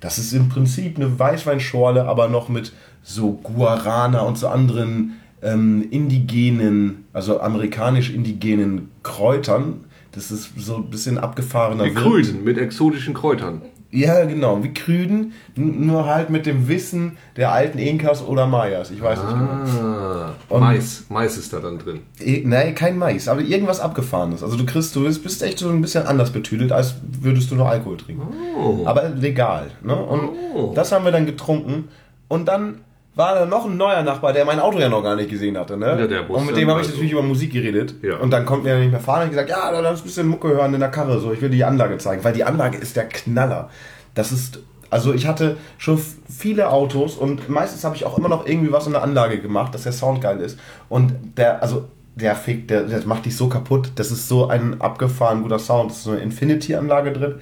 Das ist im Prinzip eine Weißweinschorle, aber noch mit so Guarana und so anderen ähm, indigenen, also amerikanisch-indigenen Kräutern. Das ist so ein bisschen abgefahrener. Grünen mit exotischen Kräutern. Ja, genau, wie Krüden, nur halt mit dem Wissen der alten Inkas oder Mayas. Ich weiß nicht genau. Ah, Und- Mais. Mais ist da dann drin. Nein, kein Mais, aber irgendwas Abgefahrenes. Also du kriegst, du bist, bist echt so ein bisschen anders betüdelt, als würdest du nur Alkohol trinken. Oh. Aber legal. Ne? Und Oh. das haben wir dann getrunken. Und dann war da noch ein neuer Nachbar, der mein Auto ja noch gar nicht gesehen hatte. Ne? Ja, der wusste und mit dem habe ich also- natürlich über Musik geredet. Ja. Und dann kommt er nicht mehr fahren. Und ich gesagt, ja, da lass ein bisschen Mucke hören in der Karre. So, ich will dir die Anlage zeigen, weil die Anlage ist der Knaller. Das ist, also ich hatte schon viele Autos und meistens habe ich auch immer noch irgendwie was in der Anlage gemacht, dass der Sound geil ist. Und der, also der Fick, der, der macht dich so kaputt. Das ist so ein abgefahren guter Sound. Das ist so eine Infinity-Anlage drin.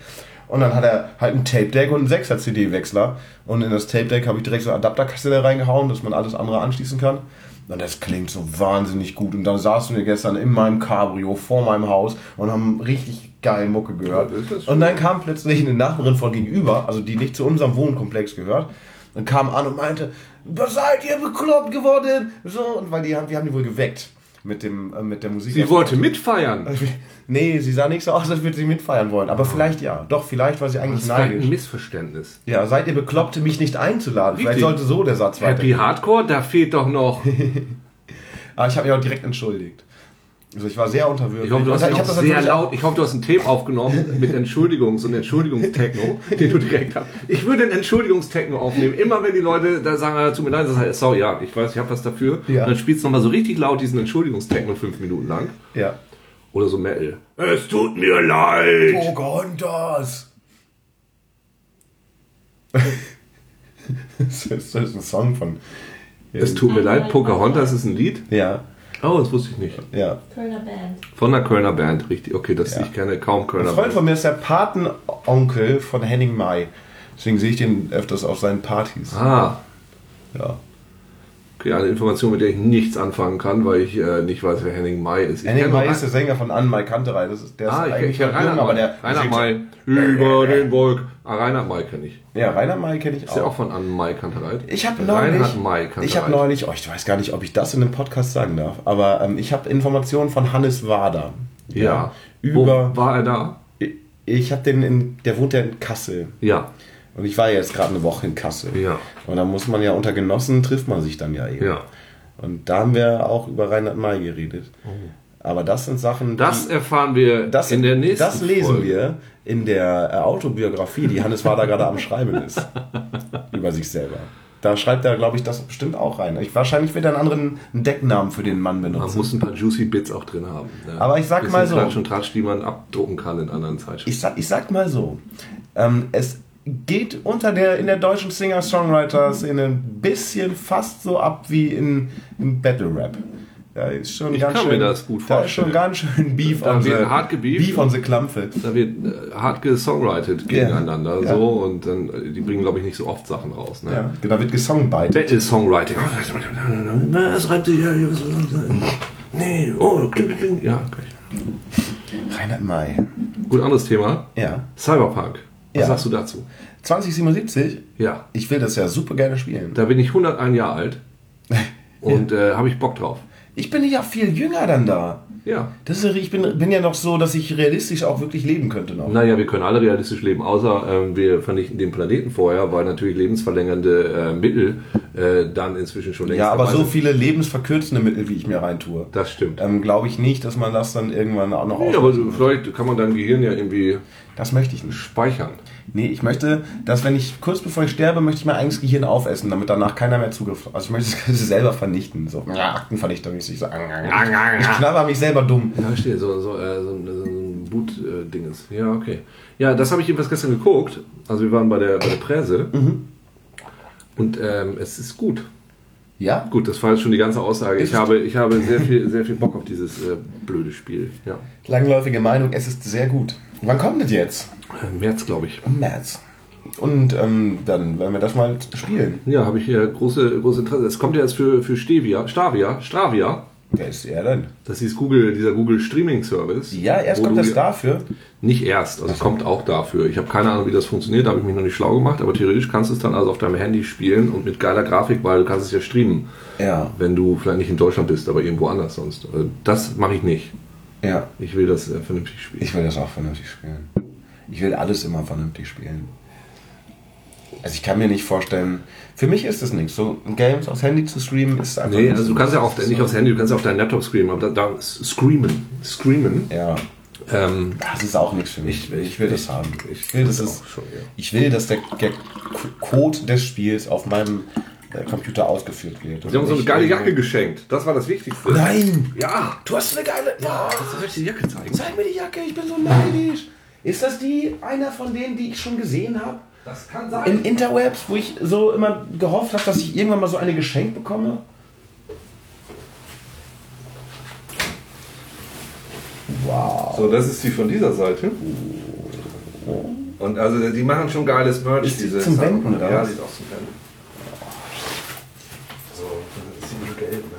Und dann hat er halt ein Tape-Deck und einen 6er CD-Wechsler. Und in das Tape-Deck habe ich direkt so eine Adapterkassette reingehauen, dass man alles andere anschließen kann. Und das klingt so wahnsinnig gut. Und dann saßen wir gestern in meinem Cabrio vor meinem Haus und haben richtig geil Mucke gehört. Und dann kam plötzlich eine Nachbarin von gegenüber, also die nicht zu unserem Wohnkomplex gehört, und kam an und meinte, was seid ihr bekloppt geworden? So, und weil die haben, wir haben die wohl geweckt mit dem, äh, mit der Musik. Sie wollte mitfeiern. [laughs] Nee, sie sah nicht so aus, als würde sie mitfeiern wollen. Aber vielleicht ja. Doch, vielleicht war sie Das eigentlich ist vielleicht ein neidisch. Missverständnis. Ja, seid ihr bekloppt, mich nicht einzuladen? Vielleicht Richtig. sollte so der Satz Happy weiter. Hardcore, da fehlt doch noch. Aber [laughs] ich habe mich auch direkt entschuldigt. Also ich war sehr unterwürfig. Ich hoffe, du hast, ich hab sehr laut, ich hoffe, du hast ein Tape aufgenommen mit Entschuldigungs- und Entschuldigungstechno, [laughs] den du direkt hast. Ich würde einen Entschuldigungstechno aufnehmen. Immer wenn die Leute da sagen, ah, tut mir leid, das heißt, sorry, ja, ich weiß, ich habe was dafür. Ja. Und dann spielst du nochmal so richtig laut diesen Entschuldigungstechno fünf Minuten lang. Ja. Oder so Metal. Es tut mir leid. Pocahontas! das ist [laughs] das ist ein Song von. Es tut mir leid, Pocahontas ist ein Lied. Ja, Oh, das wusste ich nicht. ja. Kölner Band. Von einer Kölner Band, richtig. Okay, das Ja. ich kenne kaum Ein Kölner Freund Band. von mir ist der Patenonkel von Henning Mai. Deswegen sehe ich den öfters auf seinen Partys. Ah, Ja. Okay, eine Information, mit der ich nichts anfangen kann, weil ich äh, nicht weiß, wer Henning Mai ist. Ich Henning Mai nur ist der Sänger von Ann Mai Kanterei. Das ist, der Ah, ist ich, eigentlich ich kenne noch Reinhard jung, aber May. der singt- May. Über den Wolk. Ah, Reinhard May kenne ich. Ja, Rainer Mai kenne ich Ist ja auch. auch von Anne May Kantereit. Ich habe neulich, May ich habe neulich, oh, ich weiß gar nicht, ob ich das in einem Podcast sagen darf, aber ähm, ich habe Informationen von Hannes Wader. Ja. Über, Wo war er da? ich habe den in, der wohnt ja in Kassel Ja. Und ich war ja jetzt gerade eine Woche in Kassel. Ja. Und da muss man ja unter Genossen trifft man sich dann ja eben. Ja. Und da haben wir auch über Reinhard May geredet. Aber das sind Sachen, Das die, erfahren wir das, in der nächsten das lesen Folge. wir in der äh, Autobiografie, die Hannes Wader gerade am Schreiben ist. [laughs] über sich selber. Da schreibt er, glaube ich, das bestimmt auch rein. Ich, wahrscheinlich wird er einen anderen Decknamen für den Mann Man benutzen. muss ein paar Juicy Bits auch drin haben. ne? Aber ich sag mal so. Klatsch und Tratsch, die man abdrucken kann in anderen Zeitschriften. Ich sag, ich sag mal so, ähm, es geht unter der in der deutschen Singer-Songwriter-Szene ein bisschen fast so ab wie in, im Battle-Rap. Da ist schon Ich ganz kann schön, mir das gut Da ist schon vorstellen. ganz schön Beef Da on wird the, hart gebeeft. Beef on the Klampfe. Da wird äh, hart gesongwritet gegeneinander Ja. so und dann äh, die bringen glaube ich nicht so oft Sachen raus. Ne? Ja, da wird gesongbited. Battle Songwriting. Was reibt sich ja hier? Nee, oh, kling, kling. Ja. Reinhard May. Gut, anderes Thema. Ja. Cyberpunk. Was Ja. sagst du dazu? 2077, Ja, ich will das ja super gerne spielen. da bin ich 101 Jahre alt [laughs] und äh, habe ich Bock drauf. Ich bin ja viel jünger dann da. Ja. Das ist, ich bin, bin ja noch so, dass ich realistisch auch wirklich leben könnte noch. Naja, wir können alle realistisch leben, außer ähm, wir vernichten den Planeten vorher, weil natürlich lebensverlängernde äh, Mittel äh, dann inzwischen schon längst Ja, aber so sind. viele lebensverkürzende Mittel, wie ich mir reintue, Das stimmt. ähm, glaube ich nicht, dass man das dann irgendwann auch noch Ja, aber so, vielleicht kann man dein Gehirn ja irgendwie Das möchte ich nicht. speichern. Nee, ich möchte, dass wenn ich kurz bevor ich sterbe, möchte ich mein eigenes Gehirn aufessen, damit danach keiner mehr Zugriff hat. Also ich möchte das Ganze selber vernichten. So, ja, Aktenvernichtung ist ich so. Ich knabber mich selber dumm. Ja, steht so, so, äh, so, ein- so ein Boot-Dinges. ja, okay. Ja, das habe ich jedenfalls gestern geguckt. Also wir waren bei der, bei der Präse. Mhm. Und ähm, es ist gut. Ja? Gut, das war jetzt schon die ganze Aussage. Ist Ich es- habe, ich habe sehr viel, sehr viel Bock auf dieses äh, blöde Spiel. Ja. Langläufige Meinung, es ist sehr gut. Wann kommt das jetzt? Im März, glaube ich. Im März. Und ähm, dann werden wir das mal spielen. Ja, habe ich hier große, große Interesse. Es kommt ja jetzt für, für Stevia, Stavia, Stravia. Wer ist er denn? Das ist Google, dieser Google Streaming Service. Ja, erst kommt das dafür. Nicht erst, also kommt auch dafür. Ich habe keine Ahnung, wie das funktioniert, da habe ich mich noch nicht schlau gemacht, aber theoretisch kannst du es dann also auf deinem Handy spielen und mit geiler Grafik, weil du kannst es ja streamen, Ja. wenn du vielleicht nicht in Deutschland bist, aber irgendwo anders sonst. Also das mache ich nicht. Ja. Ich will das äh, vernünftig spielen. Ich will das auch vernünftig spielen. Ich will alles immer vernünftig spielen. Also ich kann mir nicht vorstellen, für mich ist das nichts. So Games aufs Handy zu streamen ist einfach Nee, also du kannst ja ist nicht aufs Handy, du kannst ja auf deinen Laptop screamen, aber da, da screamen, screamen. Ja, Ähm, das ist auch nichts für mich. Ich- Ich, will das ich- haben. ich- will, das ich ist, auch schon, ja. ich will, dass der, der Code des Spiels auf meinem Computer ausgeführt wird. sie haben so eine geile Jacke geschenkt. Das war das Wichtigste. Nein! Ja. Du hast eine geile. Ja, Soll ich die Jacke zeigen? zeig mir die Jacke, ich bin so neidisch. Ist das die, einer von denen, die ich schon gesehen habe? Das kann sein. In Interwebs, wo ich so immer gehofft habe, dass ich irgendwann mal so eine geschenkt bekomme? Wow. So, das ist die von dieser Seite. Und also die machen schon geiles Merch. Ist die diese zum. Wenden, Ja, ist auch zum Wenden. So, das ist ziemlich gelb, ne?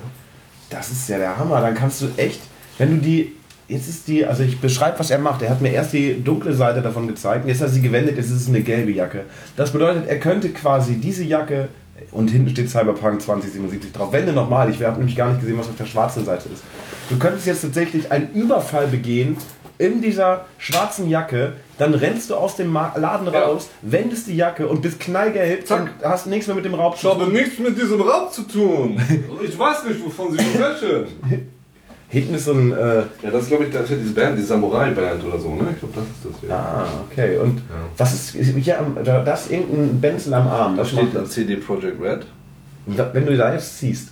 Das ist ja der Hammer. Dann kannst du echt, wenn du die. Jetzt ist die, also ich beschreibe, was er macht. Er hat mir erst die dunkle Seite davon gezeigt jetzt hat sie gewendet, jetzt ist es eine gelbe Jacke. Das bedeutet, er könnte quasi diese Jacke, und hinten steht Cyberpunk 2077 drauf, wende nochmal, ich habe nämlich gar nicht gesehen, was auf der schwarzen Seite ist. Du könntest jetzt tatsächlich einen Überfall begehen in dieser schwarzen Jacke, dann rennst du aus dem Laden Ja. raus, wendest die Jacke und bist knallgelb, Zack. und hast nichts mehr mit dem Raub Ich habe nichts mit diesem Raub zu tun. Ich weiß nicht, wovon Sie sprechen. Hinten ist so ein. Äh, Ja, das ist, glaube ich, das ist ja diese Band, diese Samurai-Band oder so, ne? Ich glaube, das ist das. Ja. ah, okay. Und was ist. hier am, da, da ist irgendein Benzel am Arm. Da steht macht dann CD Projekt Red. Wenn du da jetzt ziehst.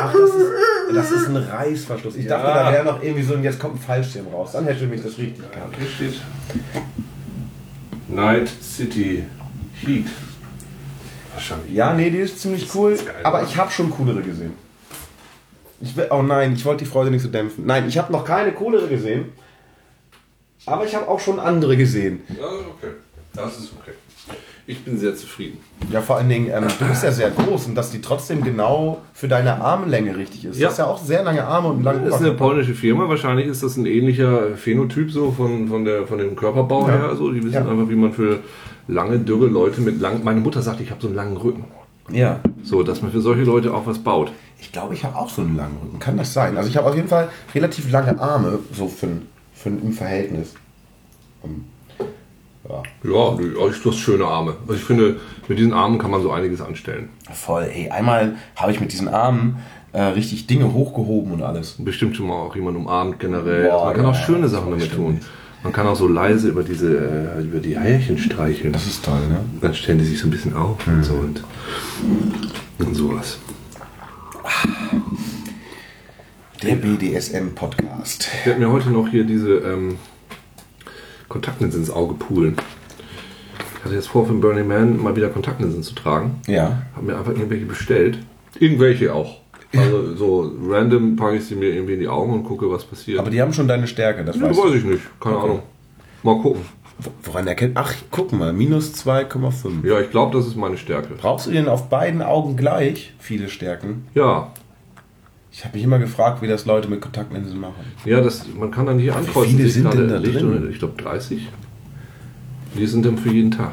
Ach, das ist, das ist ein Reißverschluss. Ich Ja. dachte, da wäre noch irgendwie so ein, jetzt kommt ein Fallschirm raus. Dann hätte mich das richtig gehabt. Hier steht Night City Heat. Wahrscheinlich. Ja, nee, die ist ziemlich cool. ist geil, aber oder? ich habe schon coolere gesehen. Ich will, oh nein, ich wollte die Freude nicht so dämpfen. Nein, ich habe noch keine coolere gesehen. Aber ich habe auch schon andere gesehen. Ja, okay. Das ist okay. Ich bin sehr zufrieden. Ja, vor allen Dingen, ähm, du bist ja sehr groß und dass die trotzdem genau für deine Armlänge richtig ist. Ja. Du hast ja auch sehr lange Arme und langen Das ist eine polnische Firma. Wahrscheinlich ist das ein ähnlicher Phänotyp so von, von, der, von dem Körperbau Ja. her. Also die wissen Ja. einfach, wie man für lange, dürre Leute mit lang. Meine Mutter sagt, ich habe so einen langen Rücken. Ja. So, dass man für solche Leute auch was baut. Ich glaube, ich habe auch so einen langen Rücken. Kann das sein? Also ich habe auf jeden Fall relativ lange Arme, so für, für im Verhältnis. Ähm, ja. Ja, du hast schöne Arme. Also ich finde, mit diesen Armen kann man so einiges anstellen. Voll, ey. Einmal habe ich mit diesen Armen äh, richtig Dinge hochgehoben und alles. Bestimmt schon mal auch jemand umarmt generell. Boah, man kann auch ja, schöne Sachen damit tun. Man kann auch so leise über diese, äh, über die Härchen streicheln. Das ist toll, ne? Dann stellen die sich so ein bisschen auf und so und, und sowas. Der BDSM-Podcast. Ich werde mir heute noch hier diese ähm, Kontaktlinsen ins Auge poolen. Ich hatte jetzt vor, für den Burning Man mal wieder Kontaktlinsen zu tragen. Ja. Habe mir einfach irgendwelche bestellt. Irgendwelche auch. Also so random packe ich sie mir irgendwie in die Augen und gucke, was passiert. Aber die haben schon deine Stärke, das ja, weißt weiß du. ich nicht. Keine Ahnung. Mal gucken. Woran erkennt. Ach, guck mal, minus 2,5. Ja, ich glaube, das ist meine Stärke. Brauchst du denn auf beiden Augen gleich viele Stärken? Ja. Ich habe mich immer gefragt, wie das Leute mit Kontaktlinsen machen. Ja, das, man kann dann hier wie ankreuzen. viele sich sind denn da Licht drin? und- Ich glaube 30. Die sind dann für jeden Tag.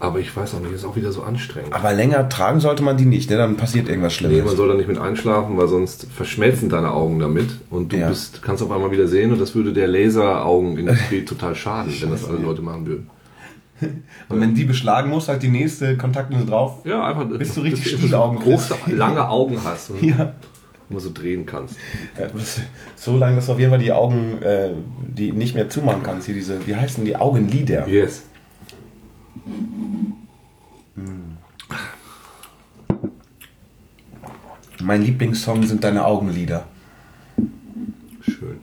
Aber ich weiß auch nicht, ist auch wieder so anstrengend. Aber länger tragen sollte man die nicht, ne? dann passiert irgendwas Nee, Schlimmes. man soll da nicht mit einschlafen, weil sonst verschmelzen deine Augen damit und du Ja. bist, kannst auf einmal wieder sehen und das würde der Laseraugenindustrie total schaden, wenn das alle Leute machen würden. [laughs] Und wenn die beschlagen muss, halt die nächste Kontaktlinse drauf. Ja, einfach. Bis du richtig Stielaugen große, lange Augen hast [laughs] Ja. Immer so drehen kannst. Das- So lange, dass du auf jeden Fall die Augen, äh, die nicht mehr zumachen kannst. Hier diese, wie heißen die Augenlider? Yes. Mein Lieblingssong sind deine Augenlider. Schön.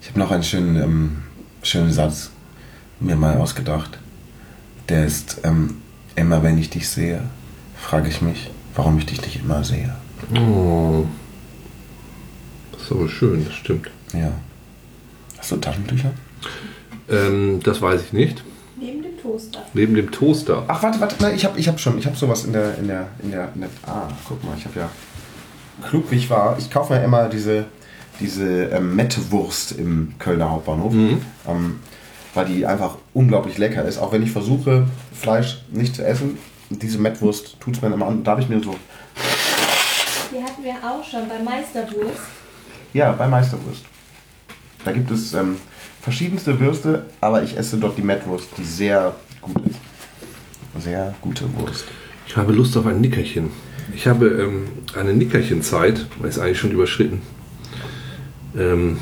Ich habe noch einen schönen, ähm, schönen Satz mir mal ausgedacht. Der ist, ähm, immer wenn ich dich sehe, frage ich mich, warum ich dich nicht immer sehe. Oh. Das ist aber schön, das stimmt. Ja. Hast du Taschentücher? Ähm, das weiß ich nicht. Neben dem Toaster. Neben dem Toaster. Ach, warte, warte, nein, ich habe ich hab schon, ich habe sowas in der, in der, in der, in der, ah, guck mal, ich habe ja, klug wie ich war, ich kaufe mir immer diese, diese ähm, Mettwurst im Kölner Hauptbahnhof, ähm, weil die einfach unglaublich lecker ist, auch wenn ich versuche, Fleisch nicht zu essen, diese Mettwurst tut es mir immer an, da habe ich mir so, Die hatten wir auch schon bei Meisterwurst. ja, bei Meisterwurst. Da gibt es ähm, verschiedenste Würste, aber ich esse dort die Mettwurst, die sehr gut ist. Sehr gute Wurst. Ich habe Lust auf ein Nickerchen. Ich habe ähm, eine Nickerchenzeit, weil ist eigentlich schon überschritten. Ähm,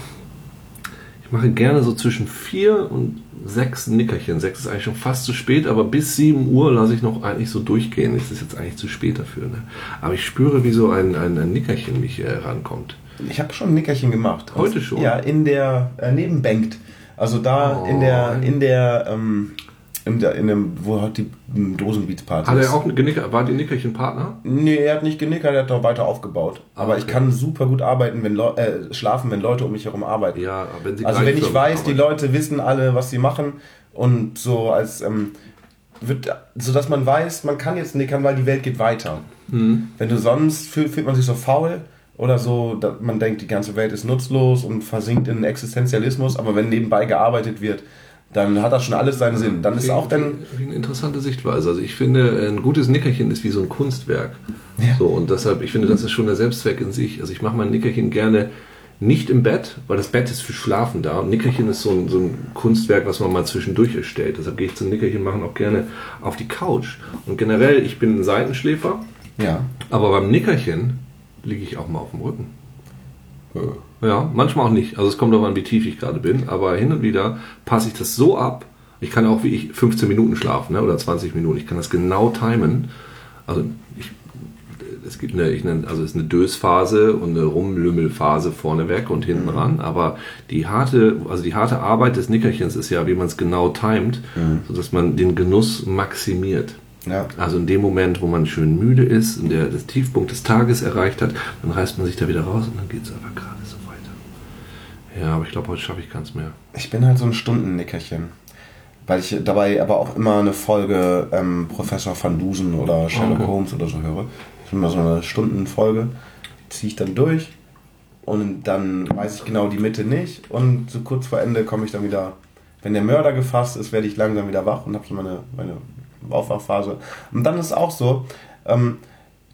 ich mache gerne so zwischen vier und sechs Nickerchen. Sechs ist eigentlich schon fast zu spät, aber bis 7 Uhr lasse ich noch eigentlich so durchgehen. Es ist jetzt eigentlich zu spät dafür. Ne? Aber ich spüre, wie so ein, ein, ein Nickerchen mich äh, rankommt. Ich habe schon ein Nickerchen gemacht. Heute schon? Ja, in der äh, neben Bengt. Also da Oh. in der in der ähm, in der in dem wo hat die Dosenbeats-Party Hat er auch eine Genicker, war die Nickerchen Partner? Nee, er hat nicht genickert, er hat noch weiter aufgebaut. Aber ich okay. kann super gut arbeiten, wenn Leu äh, schlafen, wenn Leute um mich herum arbeiten. Ja, wenn sie also wenn ich weiß, die arbeiten. Leute wissen alle, was sie machen und so als ähm, wird, so dass man weiß, man kann jetzt nickern, weil die Welt geht weiter. Mhm. Wenn du sonst fühlt, fühlt man sich so faul oder so, dass man denkt, die ganze Welt ist nutzlos und versinkt in Existenzialismus, aber wenn nebenbei gearbeitet wird, dann hat das schon alles seinen Sinn. Dann ist Wie- auch dann wie- wie eine interessante Sichtweise. Also ich finde, ein gutes Nickerchen ist wie so ein Kunstwerk. Ja. So, und deshalb, ich finde, das ist schon der Selbstzweck in sich. Also ich mache mein Nickerchen gerne nicht im Bett, weil das Bett ist für Schlafen da. Und Nickerchen ist so ein, so ein Kunstwerk, was man mal zwischendurch erstellt. Deshalb gehe ich zum Nickerchen machen auch gerne auf die Couch. Und generell, ich bin ein Seitenschläfer, ja. aber beim Nickerchen liege ich auch mal auf dem Rücken. Ja, manchmal auch nicht. Also es kommt darauf an, wie tief ich gerade bin. Aber hin und wieder passe ich das so ab. Ich kann auch wie ich 15 Minuten schlafen ne, oder 20 Minuten. Ich kann das genau timen. Also ich, es gibt eine, ich nenne, also es ist eine Dösphase und eine Rumlümmelphase vorneweg und hinten ran. Aber die harte, also die harte Arbeit des Nickerchens ist ja, wie man es genau timet, sodass man den Genuss maximiert. Ja. Also in dem Moment, wo man schön müde ist und der das Tiefpunkt des Tages erreicht hat, dann reißt man sich da wieder raus und dann geht es aber gerade. Ja, aber ich glaube, heute schaffe ich keins mehr. Ich bin halt so ein Stundennickerchen. Weil ich dabei aber auch immer eine Folge ähm, Professor Van Dusen oder Sherlock Okay. Holmes oder so höre. Das ist immer so eine Stundenfolge. Ziehe ich dann durch und dann weiß ich genau die Mitte nicht. Und so kurz vor Ende komme ich dann wieder. Wenn der Mörder gefasst ist, werde ich langsam wieder wach und habe so meine, meine Aufwachphase. Und dann ist es auch so, ähm,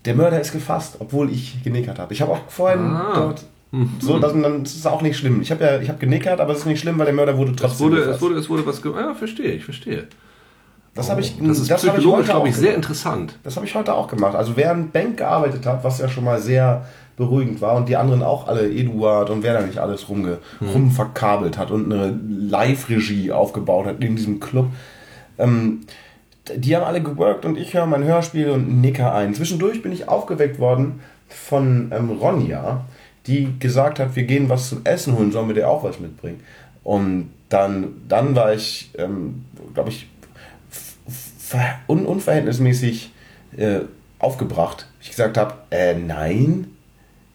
der Mörder ist gefasst, obwohl ich genickert habe. Ich habe auch vorhin Ah. dort. [laughs] So, das, dann ist es auch nicht schlimm. Ich habe ja, ich habe genickert, aber es ist nicht schlimm, weil der Mörder wurde Es trotzdem wurde, gefasst. es wurde, es wurde was. ge- Ja, verstehe, ich verstehe. Das habe ich, Das ist das psychologisch, heute glaube ich, auch sehr gemacht. interessant. Das habe ich heute auch gemacht. Also während Bank gearbeitet hat, was ja schon mal sehr beruhigend war und die anderen auch alle, Eduard und wer da nicht alles rumge, rumverkabelt hat und eine Live-Regie aufgebaut hat in diesem Club. Ähm, die haben alle geworkt und ich höre mein Hörspiel und nicke ein. Zwischendurch bin ich aufgeweckt worden von ähm, Ronja, die gesagt hat, wir gehen was zum Essen holen, sollen wir dir auch was mitbringen? Und dann, dann war ich, ähm, glaube ich, un unverhältnismäßig äh, aufgebracht. Ich gesagt habe, äh, nein,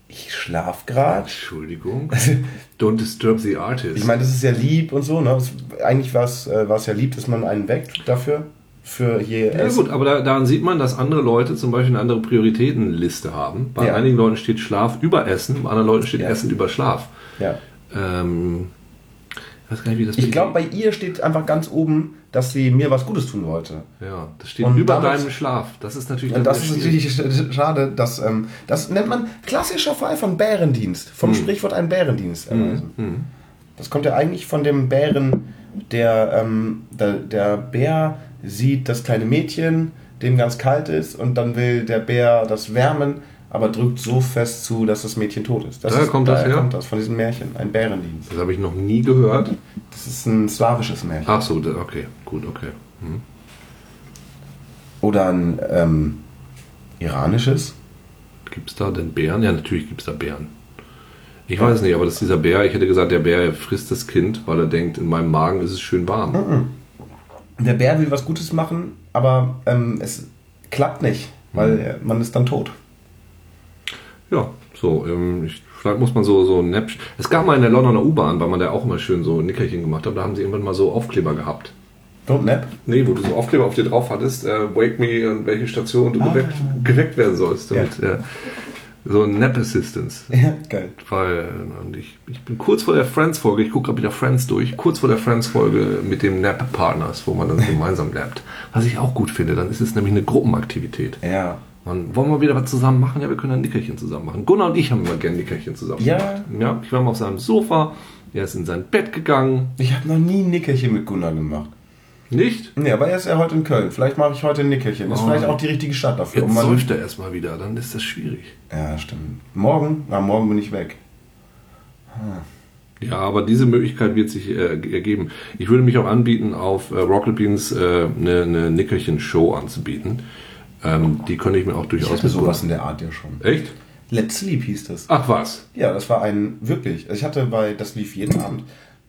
ich schlaf gerade. Entschuldigung. [laughs] Don't disturb the artist. Ich meine, das ist ja lieb und so. Ne? Das, eigentlich war es äh, ja lieb, dass man einen weckt dafür. Für hier ja gut, aber da, daran sieht man, dass andere Leute zum Beispiel eine andere Prioritätenliste haben. Bei Ja. einigen Leuten steht Schlaf über Essen, bei anderen Leuten steht Ja. Essen über Schlaf. Ja. Ähm, ich weiß gar nicht, wie das Ich glaube, bei ihr steht einfach ganz oben, dass sie mir was Gutes tun wollte. Ja, das steht Und über deinem Schlaf. Das ist natürlich das ist natürlich schade, dass ähm, das nennt man klassischer Fall von Bärendienst. Vom Sprichwort einen Bärendienst erweisen. Das kommt ja eigentlich von dem Bären, der, ähm, der, der Bär sieht das kleine Mädchen, dem ganz kalt ist und dann will der Bär das wärmen, aber drückt so fest zu, dass das Mädchen tot ist. Daher ist, kommt das daher her? kommt das, von diesem Märchen, ein Bärendienst. Das habe ich noch nie gehört. Das ist ein slawisches Märchen. Ach so, okay, gut, okay. Hm. Oder ein ähm, iranisches. Gibt es da denn Bären? Ja, natürlich gibt es da Bären. Ich weiß nicht, aber das ist dieser Bär, ich hätte gesagt, der Bär frisst das Kind, weil er denkt, in meinem Magen ist es schön warm. Der Bär will was Gutes machen, aber ähm, es klappt nicht, weil er- man ist dann tot. Ja, so, ähm, ich, vielleicht muss man so, so Näpsch. Es gab mal in der Londoner U-Bahn, weil man da auch immer schön so Nickerchen gemacht hat, da haben sie irgendwann mal so Aufkleber gehabt. Don't nap? Nee, wo du so Aufkleber auf dir drauf hattest, äh, Wake Me und welche Station du geweckt, geweckt werden sollst. Damit, äh, so ein Nap Assistance. [laughs] Ja, geil. Weil und ich, ich bin kurz vor der Friends-Folge, ich gucke gerade wieder Friends durch, kurz vor der Friends-Folge mit dem Nap-Partners, wo man dann [laughs] gemeinsam nappt. Was ich auch gut finde, dann ist es nämlich eine Gruppenaktivität. Ja. Man, wollen wir wieder was zusammen machen? Ja, wir können ein Nickerchen zusammen machen. Gunnar und ich haben immer gerne Nickerchen zusammen Ja. gemacht. Ja, ich war mal auf seinem Sofa, er ist in sein Bett gegangen. Ich habe noch nie ein Nickerchen mit Gunnar gemacht. Nicht? Nee, aber er ist ja heute in Köln. Vielleicht mache ich heute ein Nickerchen. Ist Oh. vielleicht auch die richtige Stadt dafür. Jetzt Um säuft er erstmal wieder, dann ist das schwierig. ja, stimmt. Morgen? Na, morgen bin ich weg. Ja, aber diese Möglichkeit wird sich äh, ergeben. Ich würde mich auch anbieten, auf äh, Rocket Beans äh, eine, eine Nickerchen-Show anzubieten. Ähm, die könnte ich mir auch Ich durchaus hatte sowas in der Art ja schon. Echt? Let's Sleep hieß das. Ach was. Ja, das war ein, wirklich. Ich hatte bei, das lief jeden Abend.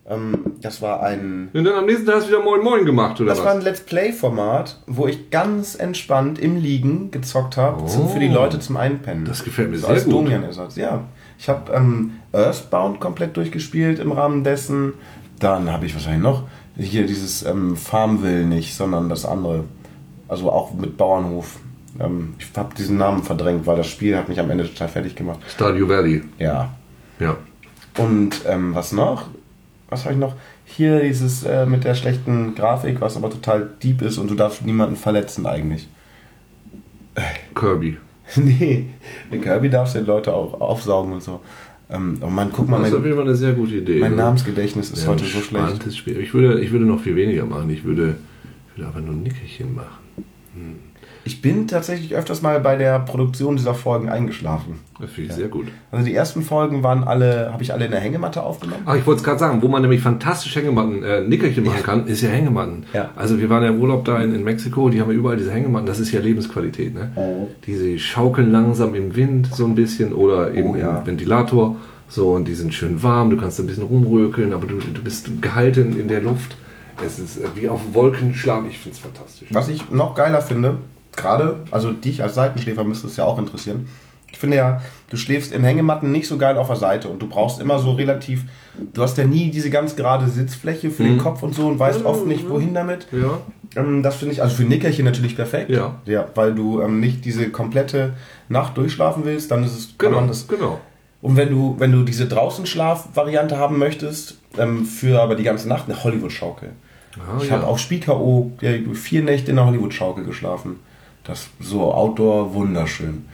Ähm, das war ein Und dann am nächsten Tag hast du wieder Moin Moin gemacht, oder Das war was? ein Let's Play-Format, wo ich ganz entspannt im Liegen gezockt habe, Oh. für die Leute zum Einpennen. Das gefällt mir so sehr gut. Domian-Ersatz, ja. Ich habe ähm, Earthbound komplett durchgespielt im Rahmen dessen. Dann habe ich wahrscheinlich noch hier dieses ähm, Farmville nicht, sondern das andere. Also auch mit Bauernhof. Ähm, ich habe diesen Namen verdrängt, weil das Spiel hat mich am Ende total fertig gemacht. Stardew Valley. Ja. Ja. Und ähm, was noch? Was habe ich noch? Hier dieses äh, mit der schlechten Grafik, was aber total deep ist und du darfst niemanden verletzen eigentlich. Kirby. [laughs] nee, in Kirby darfst du die Leute auch aufsaugen und so. Ähm, oh Mann, guck mal, Das ist auf mein, jeden Fall eine sehr gute Idee. mein? Namensgedächtnis ist Ja, heute so schlecht. Spiel. Ich würde, ich würde noch viel weniger machen. Ich würde, ich würde einfach nur ein Nickerchen machen. Hm. Ich bin tatsächlich öfters mal bei der Produktion dieser Folgen eingeschlafen. Das finde ich sehr gut. Also die ersten Folgen waren alle, habe ich alle in der Hängematte aufgenommen. Ach, ich wollte es gerade sagen, wo man nämlich fantastisch Hängematten, äh, Nickerchen machen kann, ist ja Hängematten. Ja. Also wir waren ja im Urlaub da in, in Mexiko, die haben ja überall diese Hängematten, das ist ja Lebensqualität. Ne? Oh. Diese schaukeln langsam im Wind so ein bisschen oder eben Oh, ja. im Ventilator. So, und die sind schön warm, du kannst ein bisschen rumrökeln, aber du, du bist gehalten in der Luft. Es ist äh, wie auf Wolken schlagen, ich finde es fantastisch. Was ich noch geiler finde, gerade, also dich als Seitenschläfer müsste es ja auch interessieren. Ich finde ja, du schläfst in Hängematten nicht so geil auf der Seite und du brauchst immer so relativ, du hast ja nie diese ganz gerade Sitzfläche für den Kopf und so und weißt oft nicht, wohin damit. Ja, Ähm, das finde ich, also für Nickerchen natürlich perfekt. Ja. Ja, weil du ähm, nicht diese komplette Nacht durchschlafen willst, dann ist es, genau, das genau. Und wenn du, wenn du diese Draußenschlaf-Variante haben möchtest, ähm, für aber die ganze Nacht eine Hollywood-Schaukel. Ah, ich ja. habe auf Spie-K.O. äh, vier Nächte in der Hollywood-Schaukel geschlafen. Das so Outdoor wunderschön.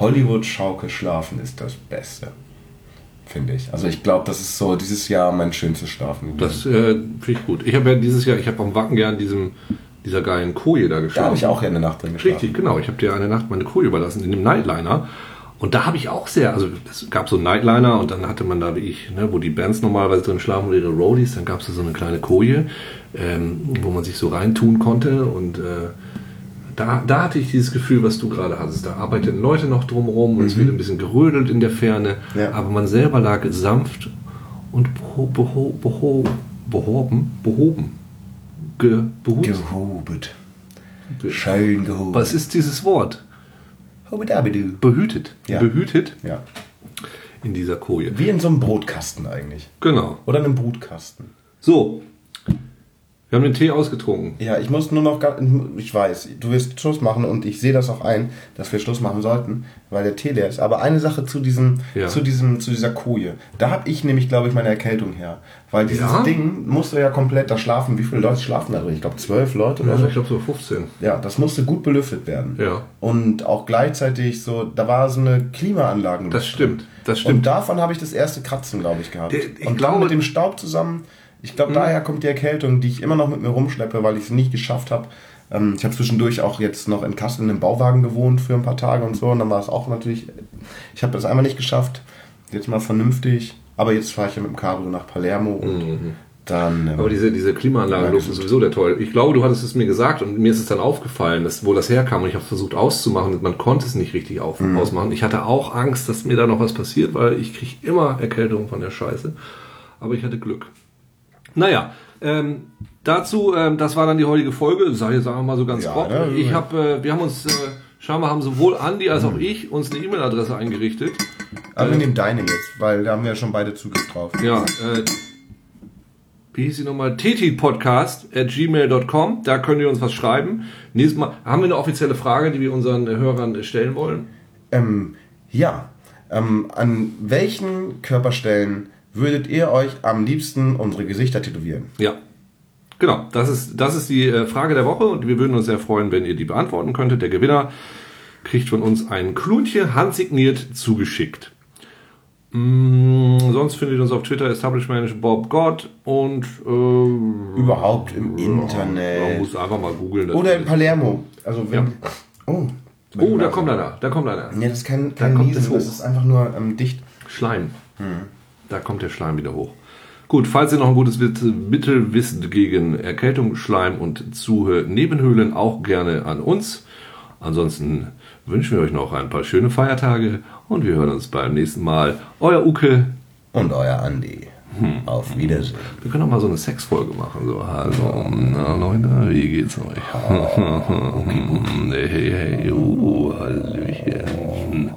Hollywood-Schaukel schlafen ist das Beste. Finde ich. Also ich glaube, das ist so dieses Jahr mein schönstes Schlafen. Das äh, finde ich gut. Ich habe ja dieses Jahr, ich habe am Wacken gern diesem, dieser geilen Koje da da geschlafen. habe ich auch ja eine Nacht drin geschlafen. Richtig, genau. Ich habe dir eine Nacht meine Koje überlassen in dem Nightliner. Und da habe ich auch sehr, also es gab so einen Nightliner und dann hatte man da wie ich, ne, wo die Bands normalerweise drin schlafen oder ihre Roadies, dann gab es da so eine kleine Koje, ähm, wo man sich so reintun konnte und äh, da, da hatte ich dieses Gefühl, was du gerade hattest. Da arbeiteten Leute noch drumherum und es wird ein bisschen gerödelt in der Ferne, Ja. aber man selber lag sanft und beho, beho, beho, behoben, behoben, ge. Gehobet. Schön gehobet. Was ist dieses Wort? Behütet. Ja. Behütet Ja. in dieser Koje. Wie in so einem Brotkasten eigentlich. Genau. Oder einem Brutkasten. So. Wir haben den Tee ausgetrunken. Ja, ich muss nur noch, ich weiß, du wirst Schluss machen und ich sehe das auch ein, dass wir Schluss machen sollten, weil der Tee leer ist. Aber eine Sache zu diesem, Ja. zu diesem, zu dieser Koje. Da habe ich nämlich, glaube ich, meine Erkältung her. Weil dieses Ja? Ding musste ja komplett da schlafen. Wie viele Leute schlafen da drin? Ich glaube, zwölf Leute oder Also so. ich glaube so 15. Ja, das musste gut belüftet werden. Ja. Und auch gleichzeitig so, da war so eine Klimaanlage. Das stimmt. Das Und stimmt. davon habe ich das erste Kratzen, glaube ich, gehabt. Der- ich und glaube- dann mit dem Staub zusammen. Ich glaube, daher kommt die Erkältung, die ich immer noch mit mir rumschleppe, weil ich es nicht geschafft habe. Ähm, ich habe zwischendurch auch jetzt noch in Kassel in einem Bauwagen gewohnt für ein paar Tage und so. Und dann war es auch natürlich. Ich habe das einmal nicht geschafft. Jetzt mal vernünftig. Aber jetzt fahre ich ja mit dem Cabrio nach Palermo und dann. ähm, Aber diese, diese Klimaanlage Ja, ist sowieso der toll. Ich glaube, du hattest es mir gesagt und mir ist es dann aufgefallen, dass, wo das herkam und ich habe versucht auszumachen und man konnte es nicht richtig auf, Mhm. ausmachen. Ich hatte auch Angst, dass mir da noch was passiert, weil ich kriege immer Erkältung von der Scheiße. Aber ich hatte Glück. Naja, ähm, dazu, ähm, das war dann die heutige Folge, sei sagen wir mal so ganz Ja, grob. ne? Ich habe, äh, wir haben uns, äh, scheinbar haben sowohl Andi als auch ich uns eine E-Mail-Adresse eingerichtet. aber wir nehmen deine jetzt, weil da haben wir ja schon beide Zugriff drauf. Ja, äh, wie hieß sie nochmal? ttpodcast at gmail.com. Da könnt ihr uns was schreiben. Nächstes Mal haben wir eine offizielle Frage, die wir unseren Hörern stellen wollen. Ähm, ja. Ähm, an welchen Körperstellen würdet ihr euch am liebsten unsere Gesichter tätowieren? Ja. Genau, das ist, das ist die äh, Frage der Woche und wir würden uns sehr freuen, wenn ihr die beantworten könntet. Der Gewinner kriegt von uns ein Klunchen handsigniert zugeschickt. Mm, sonst findet ihr uns auf Twitter Establishment Bob God und äh, Überhaupt im man Internet. muss einfach mal googeln. das- Oder in Palermo. Also wenn. Ja. Oh. Oh, da kommt einer, da kommt einer. Nee, das ist kein, kein kommt hoch. das ist einfach nur ähm, dicht. Schleim. Da kommt der Schleim wieder hoch. Gut, falls ihr noch ein gutes Mittel wisst gegen Erkältung, Schleim und Zuhör Nebenhöhlen, auch gerne an uns. Ansonsten wünschen wir euch noch ein paar schöne Feiertage und wir hören uns beim nächsten Mal. Euer Uke. Und euer Andi. Hm. Auf Wiedersehen. Wir können auch mal so eine Sexfolge machen. So, hallo, na Leute, wie geht's euch? [laughs] hey, hey, hey, oh, Hallöchen.